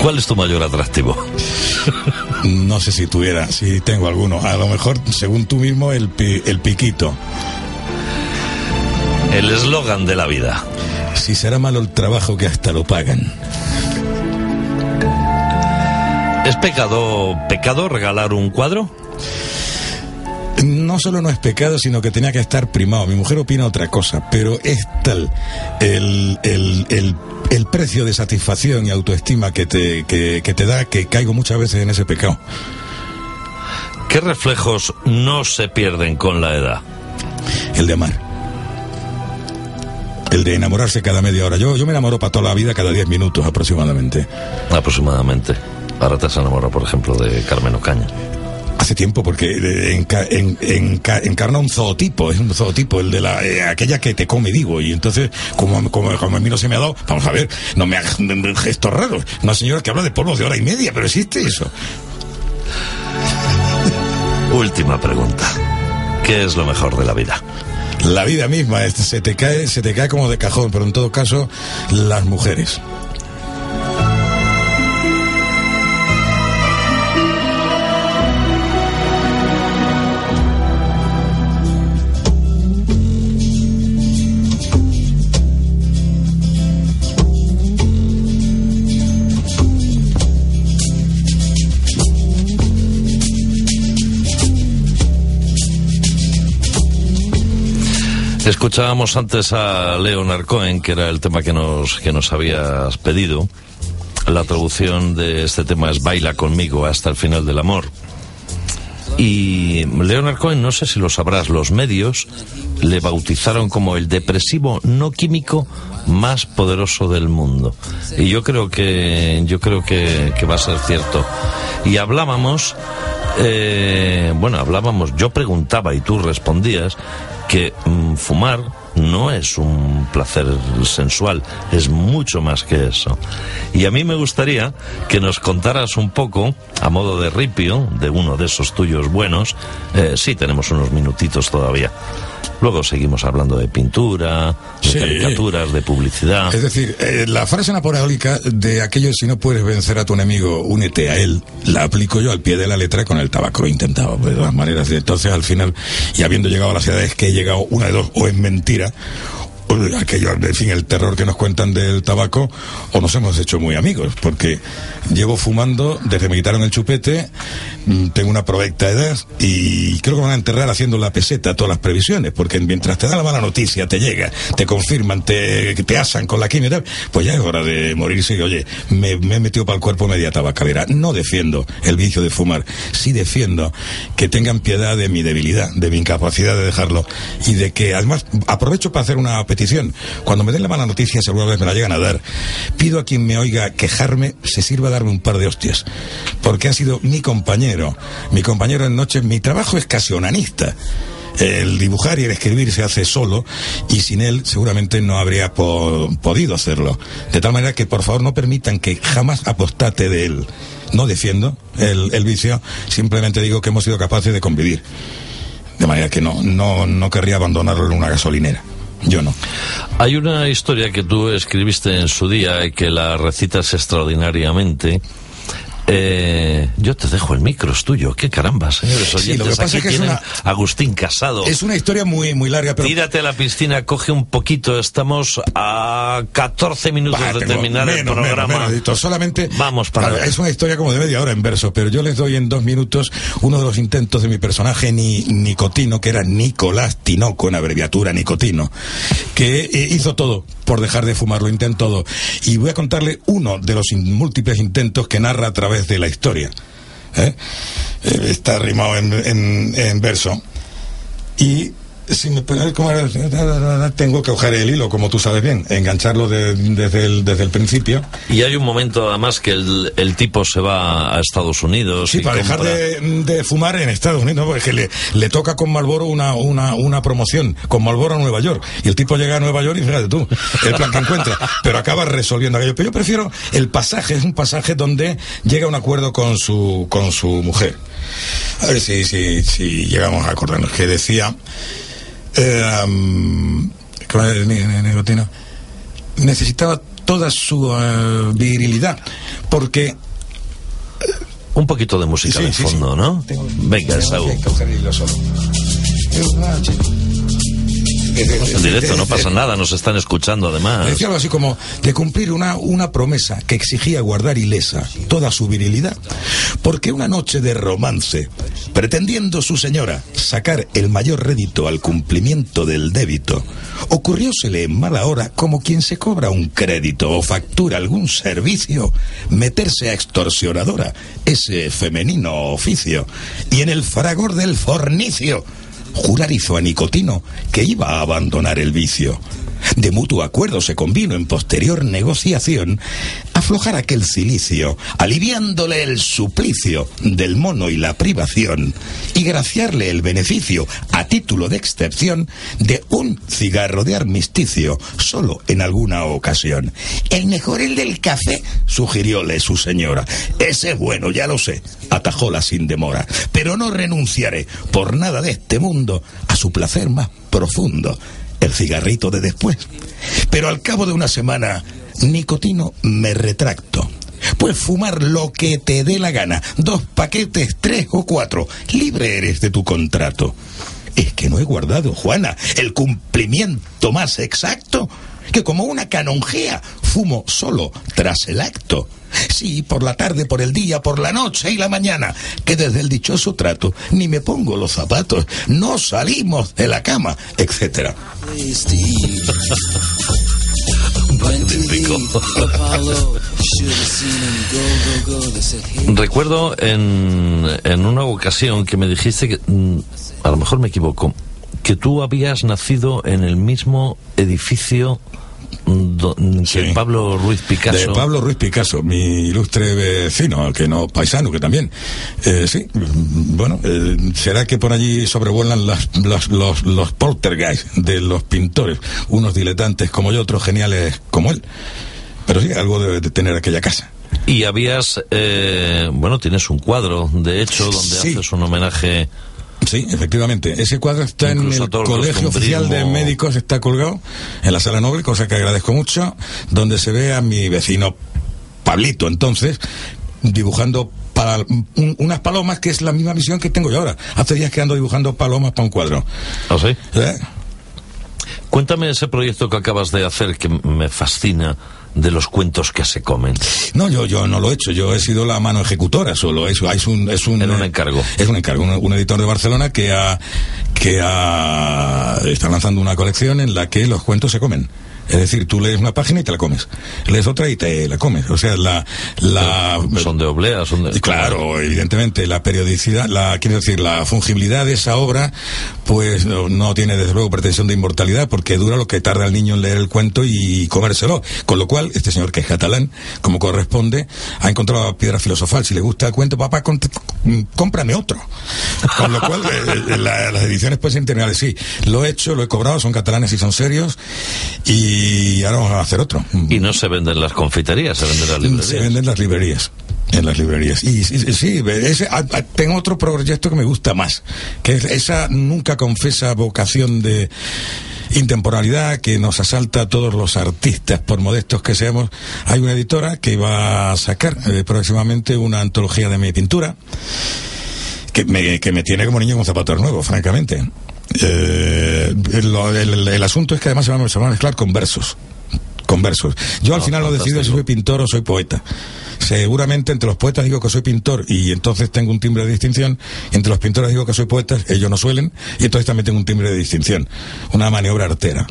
¿Cuál es tu mayor atractivo? No sé si tuviera, si tengo alguno. A lo mejor, según tú mismo, el, pi- el piquito. El eslogan de la vida. Si será malo el trabajo que hasta lo pagan. ¿Es pecado, pecado regalar un cuadro? No solo no es pecado, sino que tenía que estar primado. Mi mujer opina otra cosa, pero es tal el, el, el, el precio de satisfacción y autoestima que te, que, que te da que caigo muchas veces en ese pecado. ¿Qué reflejos no se pierden con la edad? El de amar. El de enamorarse cada media hora. Yo, yo me enamoro para toda la vida cada 10 minutos aproximadamente. Aproximadamente. Ahora te has enamorado, por ejemplo, de Carmen Ocaña. Hace tiempo, porque eh, enca- en- enca- encarna un zootipo, es un zootipo, el de la, eh, aquella que te come, digo, y entonces, como, como, como a mí no se me ha dado, vamos a ver, no me hagan gestos raros. Una señora que habla de polvos de hora y media, pero existe eso. Última pregunta. ¿Qué es lo mejor de la vida? La vida misma, se te cae, se te cae como de cajón, pero en todo caso, las mujeres. Escuchábamos antes a Leonard Cohen, que era el tema que nos, que nos habías pedido. La traducción de este tema es Baila conmigo hasta el final del amor. Y Leonard Cohen, no sé si lo sabrás, los medios le bautizaron como el depresivo no químico más poderoso del mundo. Y yo creo que, yo creo que, que va a ser cierto. Y hablábamos, eh, bueno, hablábamos, yo preguntaba y tú respondías que mm, fumar no es un placer sensual, es mucho más que eso. Y a mí me gustaría que nos contaras un poco, a modo de ripio, de uno de esos tuyos buenos, eh, sí tenemos unos minutitos todavía. Luego seguimos hablando de pintura, de Sí. caricaturas, de publicidad. Es decir, eh, la frase napoleónica de aquello si no puedes vencer a tu enemigo, únete a él, la aplico yo al pie de la letra con el tabaco. Lo intentaba, pues, de todas maneras. Entonces, al final, y habiendo llegado a las edades que he llegado, una de dos, o es mentira, aquello, en fin, el terror que nos cuentan del tabaco, o nos hemos hecho muy amigos, porque llevo fumando desde me quitaron el chupete, mm, tengo una provecta edad y creo que van a enterrar haciendo la peseta todas las previsiones, porque mientras te da la mala noticia, te llega, te confirman, te, te asan con la quimio y tal, pues ya es hora de morirse y oye, me, me he metido para el cuerpo media tabacalera. No defiendo el vicio de fumar, sí defiendo que tengan piedad de mi debilidad, de mi incapacidad de dejarlo y de que además aprovecho para hacer una petición. Cuando me den la mala noticia, alguna vez me la llegan a dar, pido a quien me oiga quejarme, se sirva a darme un par de hostias, porque ha sido mi compañero, mi compañero en noches, mi trabajo es casi onanista. El dibujar y el escribir se hace solo y sin él seguramente no habría po- podido hacerlo. De tal manera que por favor no permitan que jamás apostate de él. No defiendo el, el vicio, simplemente digo que hemos sido capaces de convivir. De manera que no, no, no querría abandonarlo en una gasolinera. Yo no. Hay una historia que tú escribiste en su día y que la recitas extraordinariamente. Eh, yo te dejo el micro, es tuyo. Qué caramba, señores Sí, oyentes. lo que pasa Aquí es que es una- Agustín Casado. Es una historia muy, muy larga, pero Tírate a la piscina, coge un poquito. Estamos a 14 minutos Bah, de terminar el programa. menos, menos, Dito. solamente Vamos para Claro, es una historia como de media hora en verso, pero yo les doy en dos minutos uno de los intentos de mi personaje ni, Nicotino, que era Nicolás Tinoco, en abreviatura Nicotino, que eh, hizo todo por dejar de fumar, lo intentó todo. Y voy a contarle uno de los múltiples intentos que narra a través de la historia. ¿eh? Eh, está rimado en verso. Y tengo que coger el hilo, como tú sabes bien, engancharlo de- desde, el, desde el principio. Y hay un momento además que el, el tipo se va a Estados Unidos. Sí, y para dejar de, de fumar en Estados Unidos, porque le, le toca con Marlboro una, una, una promoción, con Marlboro a Nueva York. Y el tipo llega a Nueva York y fíjate tú, el plan que encuentra. Pero acaba resolviendo aquello. Pero yo prefiero el pasaje, es un pasaje donde llega a un acuerdo con su, con su mujer. A ver si, si, si llegamos a acordarnos. Que decía. Eh, um. Necesitaba toda su eh, virilidad, porque Un poquito de música Sí, de sí, fondo, sí. ¿no? Tengo- Venga, Saúl. En directo, no pasa nada, nos están escuchando además. Decía algo así como de cumplir una, una promesa que exigía guardar ilesa toda su virilidad, porque una noche de romance, pretendiendo su señora sacar el mayor rédito al cumplimiento del débito, ocurriósele en mala hora como quien se cobra un crédito o factura algún servicio, meterse a extorsionadora, ese femenino oficio, y en el fragor del fornicio, jurar hizo a Nicotino que iba a abandonar el vicio. De mutuo acuerdo se convino en posterior negociación aflojar aquel cilicio, aliviándole el suplicio del mono y la privación, y graciarle el beneficio, a título de excepción, de un cigarro de armisticio, solo en alguna ocasión. El mejor el del café, sugirióle su señora. Ese es bueno, ya lo sé, atajóla sin demora, pero no renunciaré por nada de este mundo a su placer más profundo, el cigarrito de después. Pero al cabo de una semana, Nicotino, me retracto. Pues fumar lo que te dé la gana, dos paquetes, tres o cuatro, libre eres de tu contrato. Es que no he guardado, Juana, el cumplimiento más exacto, que como una canonjea fumo solo tras el acto. Sí, por la tarde, por el día, por la noche y la mañana, que desde el dichoso trato ni me pongo los zapatos, no salimos de la cama, etcétera. Recuerdo en, en una ocasión que me dijiste que, mm, a lo mejor me equivoco, que tú habías nacido en el mismo edificio do- que Sí. Pablo Ruiz Picasso. De Pablo Ruiz Picasso, mi ilustre vecino, que no paisano, que también. Eh, sí, bueno, eh, será que por allí sobrevuelan las, las- los, los poltergeist de los pintores, unos diletantes como yo, otros geniales como él. Pero sí, algo debe de tener aquella casa. Y habías, eh, bueno, tienes un cuadro, de hecho, donde Sí. haces un homenaje. Sí, efectivamente. Ese cuadro está en Incluso el Colegio Oficial de. Médicos, está colgado en la Sala Noble, cosa que agradezco mucho, donde se ve a mi vecino Pablito, entonces, dibujando para un- unas palomas, que es la misma misión que tengo yo ahora. Hace días que ando dibujando palomas para un cuadro. ¿Ah, sí? ¿Eh? Cuéntame ese proyecto que acabas de hacer que me fascina de los cuentos que se comen. No, yo, yo no lo he hecho, yo he sido la mano ejecutora solo, es, es un, es un, un encargo. Es un encargo, un, un editor de Barcelona que ha, que ha, está lanzando una colección en la que los cuentos se comen. Es decir, tú lees una página y te la comes. Lees otra y te la comes. O sea, la... la Son de oblea, son de... Claro, evidentemente, la periodicidad, la, quiero decir, la fungibilidad de esa obra, pues no, no tiene desde luego pretensión de inmortalidad, porque dura lo que tarda el niño en leer el cuento y comérselo. Con lo cual, este señor que es catalán, como corresponde, ha encontrado la piedra filosofal. Si le gusta el cuento, papá, cómprame otro. Con lo cual, eh, la- las ediciones pueden ser internacionales. Sí, lo he hecho, lo he cobrado, son catalanes y son serios, y ahora vamos a hacer otro. Y no se venden en las confiterías, se venden en las librerías. Se venden en las librerías. En las librerías. Y, sí, sí, ese- tengo otro proyecto que me gusta más, que es esa nunca confesa vocación de intemporalidad que nos asalta a todos los artistas, por modestos que seamos. Hay una editora que va a sacar eh, próximamente una antología de mi pintura, que me, que me tiene como niño con zapatos nuevos, francamente. Eh, el, el asunto es que además se va, se va a mezclar con versos. Con versos. Yo al Ah, final lo decido si soy pintor o soy poeta. Seguramente entre los poetas digo que soy pintor y entonces tengo un timbre de distinción. Entre los pintores digo que soy poeta, ellos no suelen, y entonces también tengo un timbre de distinción. Una maniobra artera.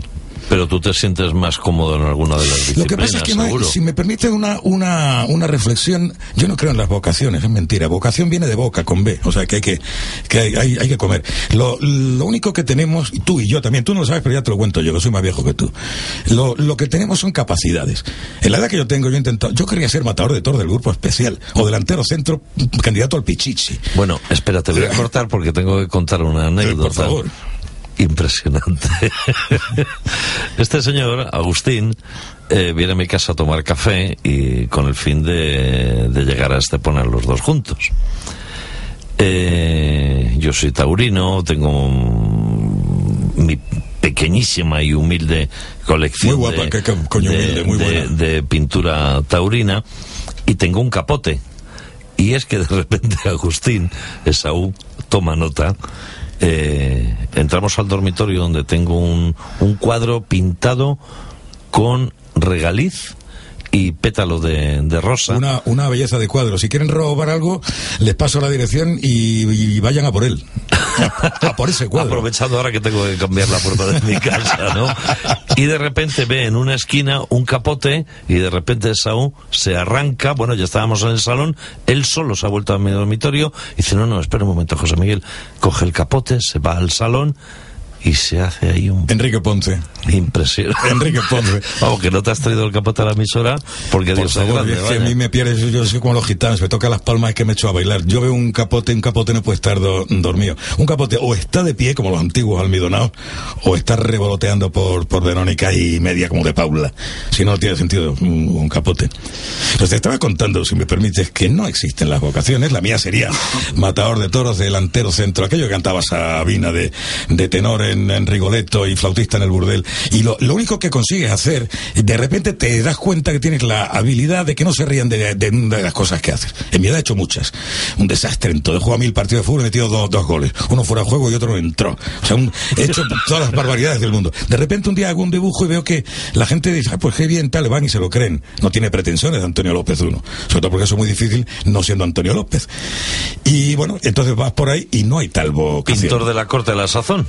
Pero tú te sientes más cómodo en alguna de las Lo disciplinas, que pasa es que, no si me permite una, una, una reflexión, yo no creo en las vocaciones, es mentira. Vocación viene de boca, con B, o sea que hay que, que hay, hay- hay que comer. Lo, lo único que tenemos, y tú y yo también, tú no lo sabes, pero ya te lo cuento yo, que soy más viejo que tú. Lo, lo que tenemos son capacidades. En la edad que yo tengo, yo he intentado, yo quería ser matador de toro del grupo especial, o delantero centro, candidato al Pichichi. Bueno, espérate, voy a cortar porque tengo que contar una anécdota. por favor. Impresionante. Este señor, Agustín, eh, viene a mi casa a tomar café y con el fin de, de llegar a Estepona los dos juntos. Eh, yo soy taurino, tengo mi pequeñísima y humilde colección Muy guapa, de, qué co- coño de- humilde, muy de- buena. de pintura taurina y tengo un capote. Y es que de repente Agustín, Esaú, toma nota. Eh, entramos al dormitorio donde tengo un, un cuadro pintado con regaliz y pétalo de, de rosa. Una, una belleza de cuadro. Si quieren robar algo, les paso la dirección y, y vayan a por él. A, a por ese cuadro. Aprovechando ahora que tengo que cambiar la puerta de mi casa, ¿no? Y de repente ve en una esquina un capote y de repente Saúl se arranca, bueno, ya estábamos en el salón, él solo se ha vuelto a mi dormitorio y dice, no, no, espera un momento, José Miguel, coge el capote, se va al salón y se hace ahí un Enrique Ponce. impresionante. Enrique Ponce. Vamos, que no te has traído el capote a la emisora porque Por Dios favor, es que a mí me pierdes, yo, soy como los gitanos, me toca las palmas que me echo a bailar. Yo veo un capote, un capote no puede estar do- dormido. Un capote o está de pie, como los antiguos almidonados, o está revoloteando por, por Verónica y media como de Paula. Si no, no tiene sentido un, un capote. Pues te estaba contando, si me permites, que no existen las vocaciones. La mía sería matador de toros, delantero centro, aquello que cantaba Sabina de, de tenor en, en Rigoletto y flautista en el burdel. Y lo, lo único que consigues hacer, de repente te das cuenta que tienes la habilidad de que no se rían de, de, de las cosas que haces. En mi edad he hecho muchas. Un desastre en todo. He jugado mil partidos de fútbol y he metido dos, dos goles. Uno fuera de juego y otro entró. O sea, un- he hecho todas las barbaridades del mundo. De repente un día hago un dibujo y veo que la gente dice, "Ah, pues qué bien, tal, van y se lo creen. No tiene pretensiones de Antonio López uno. Sobre todo porque eso es muy difícil no siendo Antonio López. Y bueno, entonces vas por ahí y no hay tal vocación. Pintor de la corte de la sazón.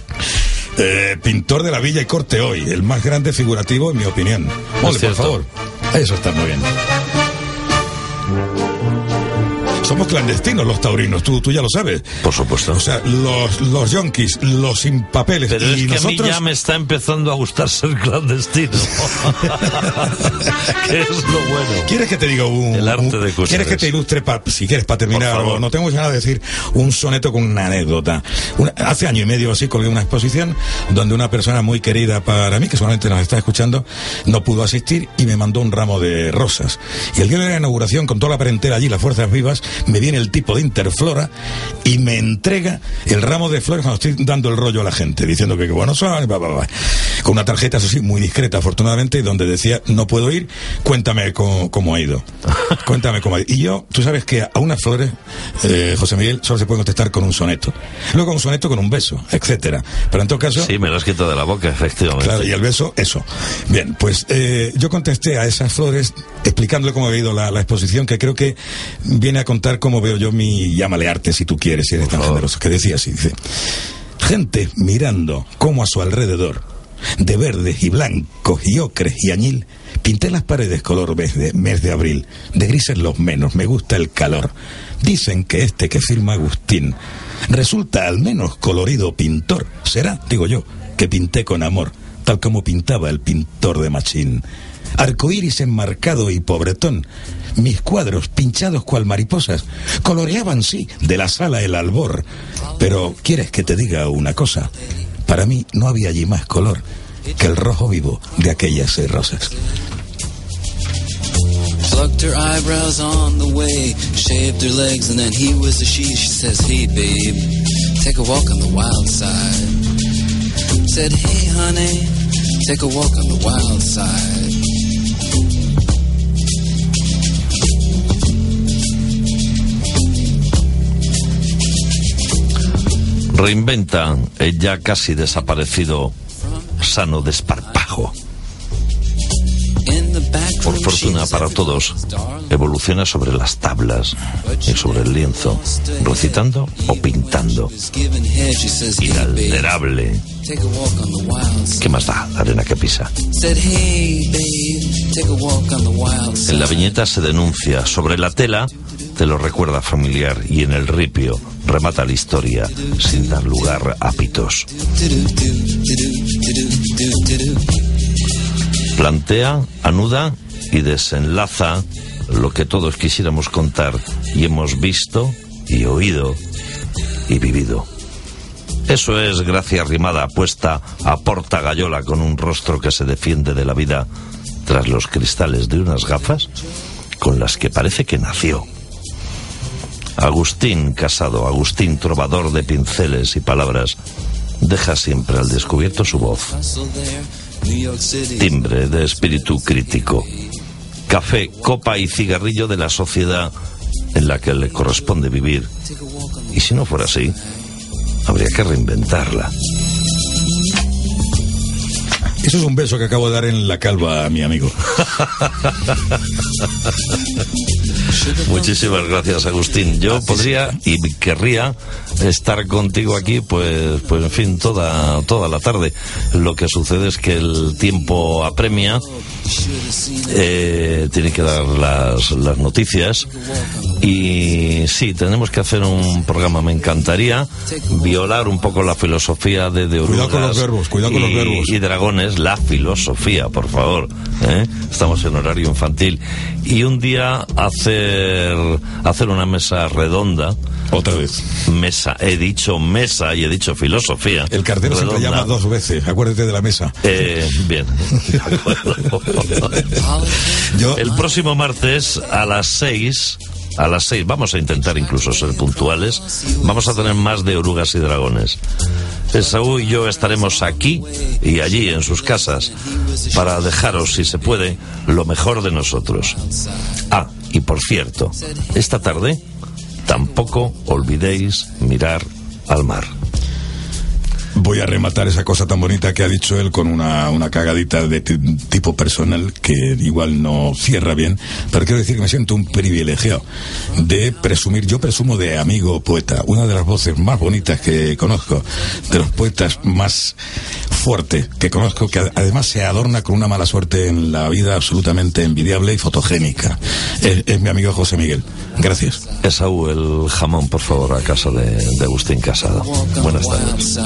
Eh, pintor de la Villa y Corte hoy, el más grande figurativo en mi opinión. Ole, por favor. Eso está muy bien. Somos clandestinos los taurinos, tú, tú ya lo sabes. Por supuesto. O sea, los, los yonkis, los sin papeles Pero y es que a nosotros... mí ya me está empezando a gustar ser clandestino. que es lo bueno. ¿Quieres que te diga un... El arte de cosas ¿Quieres que te ilustre, pa- si quieres, para terminar? O No tengo ganas de decir un soneto con una anécdota. Una- hace año y medio así colgué una exposición donde una persona muy querida para mí, que solamente nos está escuchando, no pudo asistir y me mandó un ramo de rosas. Y el día de la inauguración, con toda la parentela allí, las fuerzas vivas, me viene el tipo de Interflora y me entrega el ramo de flores cuando estoy dando el rollo a la gente, diciendo que, que bueno son, bla, bla, bla. con una tarjeta, eso sí, muy discreta, afortunadamente, donde decía, no puedo ir, cuéntame cómo, cómo ha ido. cuéntame cómo ha ido. Y yo, tú sabes que a unas flores, eh, José Miguel, solo se puede contestar con un soneto. Luego un soneto con un beso, etcétera. Pero en todo caso... Sí, me lo has quitado de la boca, efectivamente. Claro, y el beso, eso. Bien, pues eh, yo contesté a esas flores explicándole cómo ha ido la, la, exposición, que creo que viene a contar cómo veo yo mi llámale arte, si tú quieres, si eres tan generoso. Que decía así, dice, gente mirando cómo a su alrededor, de verdes y blancos y ocres y añil, pinté las paredes color mes de, mes de abril, de grises los menos, me gusta el calor. Dicen que este que firma Agustín resulta al menos colorido pintor. Será, digo yo, que pinté con amor, tal como pintaba el pintor de Machín. Arcoíris enmarcado y pobretón, mis cuadros pinchados cual mariposas coloreaban, sí, de la sala el albor. Pero, ¿quieres que te diga una cosa? Para mí no había allí más color que el rojo vivo de aquellas rosas. Take a walk on the wild side. Said, Hey, honey, take a walk on the wild side. Reinventa el ya casi desaparecido sano desparpajo. Por fortuna para todos, evoluciona sobre las tablas y sobre el lienzo, recitando o pintando. Inalterable. ¿Qué más da arena que pisa? En la viñeta se denuncia, sobre la tela te lo recuerda familiar y en el ripio remata la historia sin dar lugar a pitos. Plantea, anuda y desenlaza lo que todos quisiéramos contar y hemos visto y oído y vivido. Eso es gracia rimada puesta a porta gallola con un rostro que se defiende de la vida tras los cristales de unas gafas con las que parece que nació. Agustín Casado, Agustín trovador de pinceles y palabras, deja siempre al descubierto su voz. Timbre de espíritu crítico. Café, copa y cigarrillo de la sociedad en la que le corresponde vivir. Y si no fuera así, habría que reinventarla. Eso es un beso que acabo de dar en la calva a mi amigo. Muchísimas gracias, Agustín. Yo podría y querría estar contigo aquí, pues, pues en fin, toda, toda la tarde. Lo que sucede es que el tiempo apremia, eh, tiene que dar las, las noticias y sí, tenemos que hacer un programa. Me encantaría violar un poco la filosofía de, de Cuidado con los verbos, cuidado con y, los verbos. y dragones, la filosofía, por favor. ¿eh? Estamos en horario infantil. Y un día hacer, hacer una mesa redonda. Otra vez. Mesa, he dicho mesa y he dicho filosofía. El cartero siempre Redonda. llama dos veces, acuérdate de la mesa. Eh, bien. Yo- El próximo martes a las 6, a las 6, vamos a intentar incluso ser puntuales, vamos a tener más de orugas y dragones. Esaú y yo estaremos aquí y allí en sus casas para dejaros, si se puede, lo mejor de nosotros. Ah, y por cierto, esta tarde tampoco olvidéis mirar al mar. Voy a rematar esa cosa tan bonita que ha dicho él con una, una cagadita de ti- tipo personal que igual no cierra bien, pero quiero decir que me siento un privilegiado de presumir, yo presumo de amigo poeta, una de las voces más bonitas que conozco, de los poetas más fuertes que conozco, que ad- además se adorna con una mala suerte en la vida absolutamente envidiable y fotogénica. Es mi amigo José Miguel. Gracias. Esaú, el jamón, por favor, a casa de, de Agustín Casado. Buenas tardes.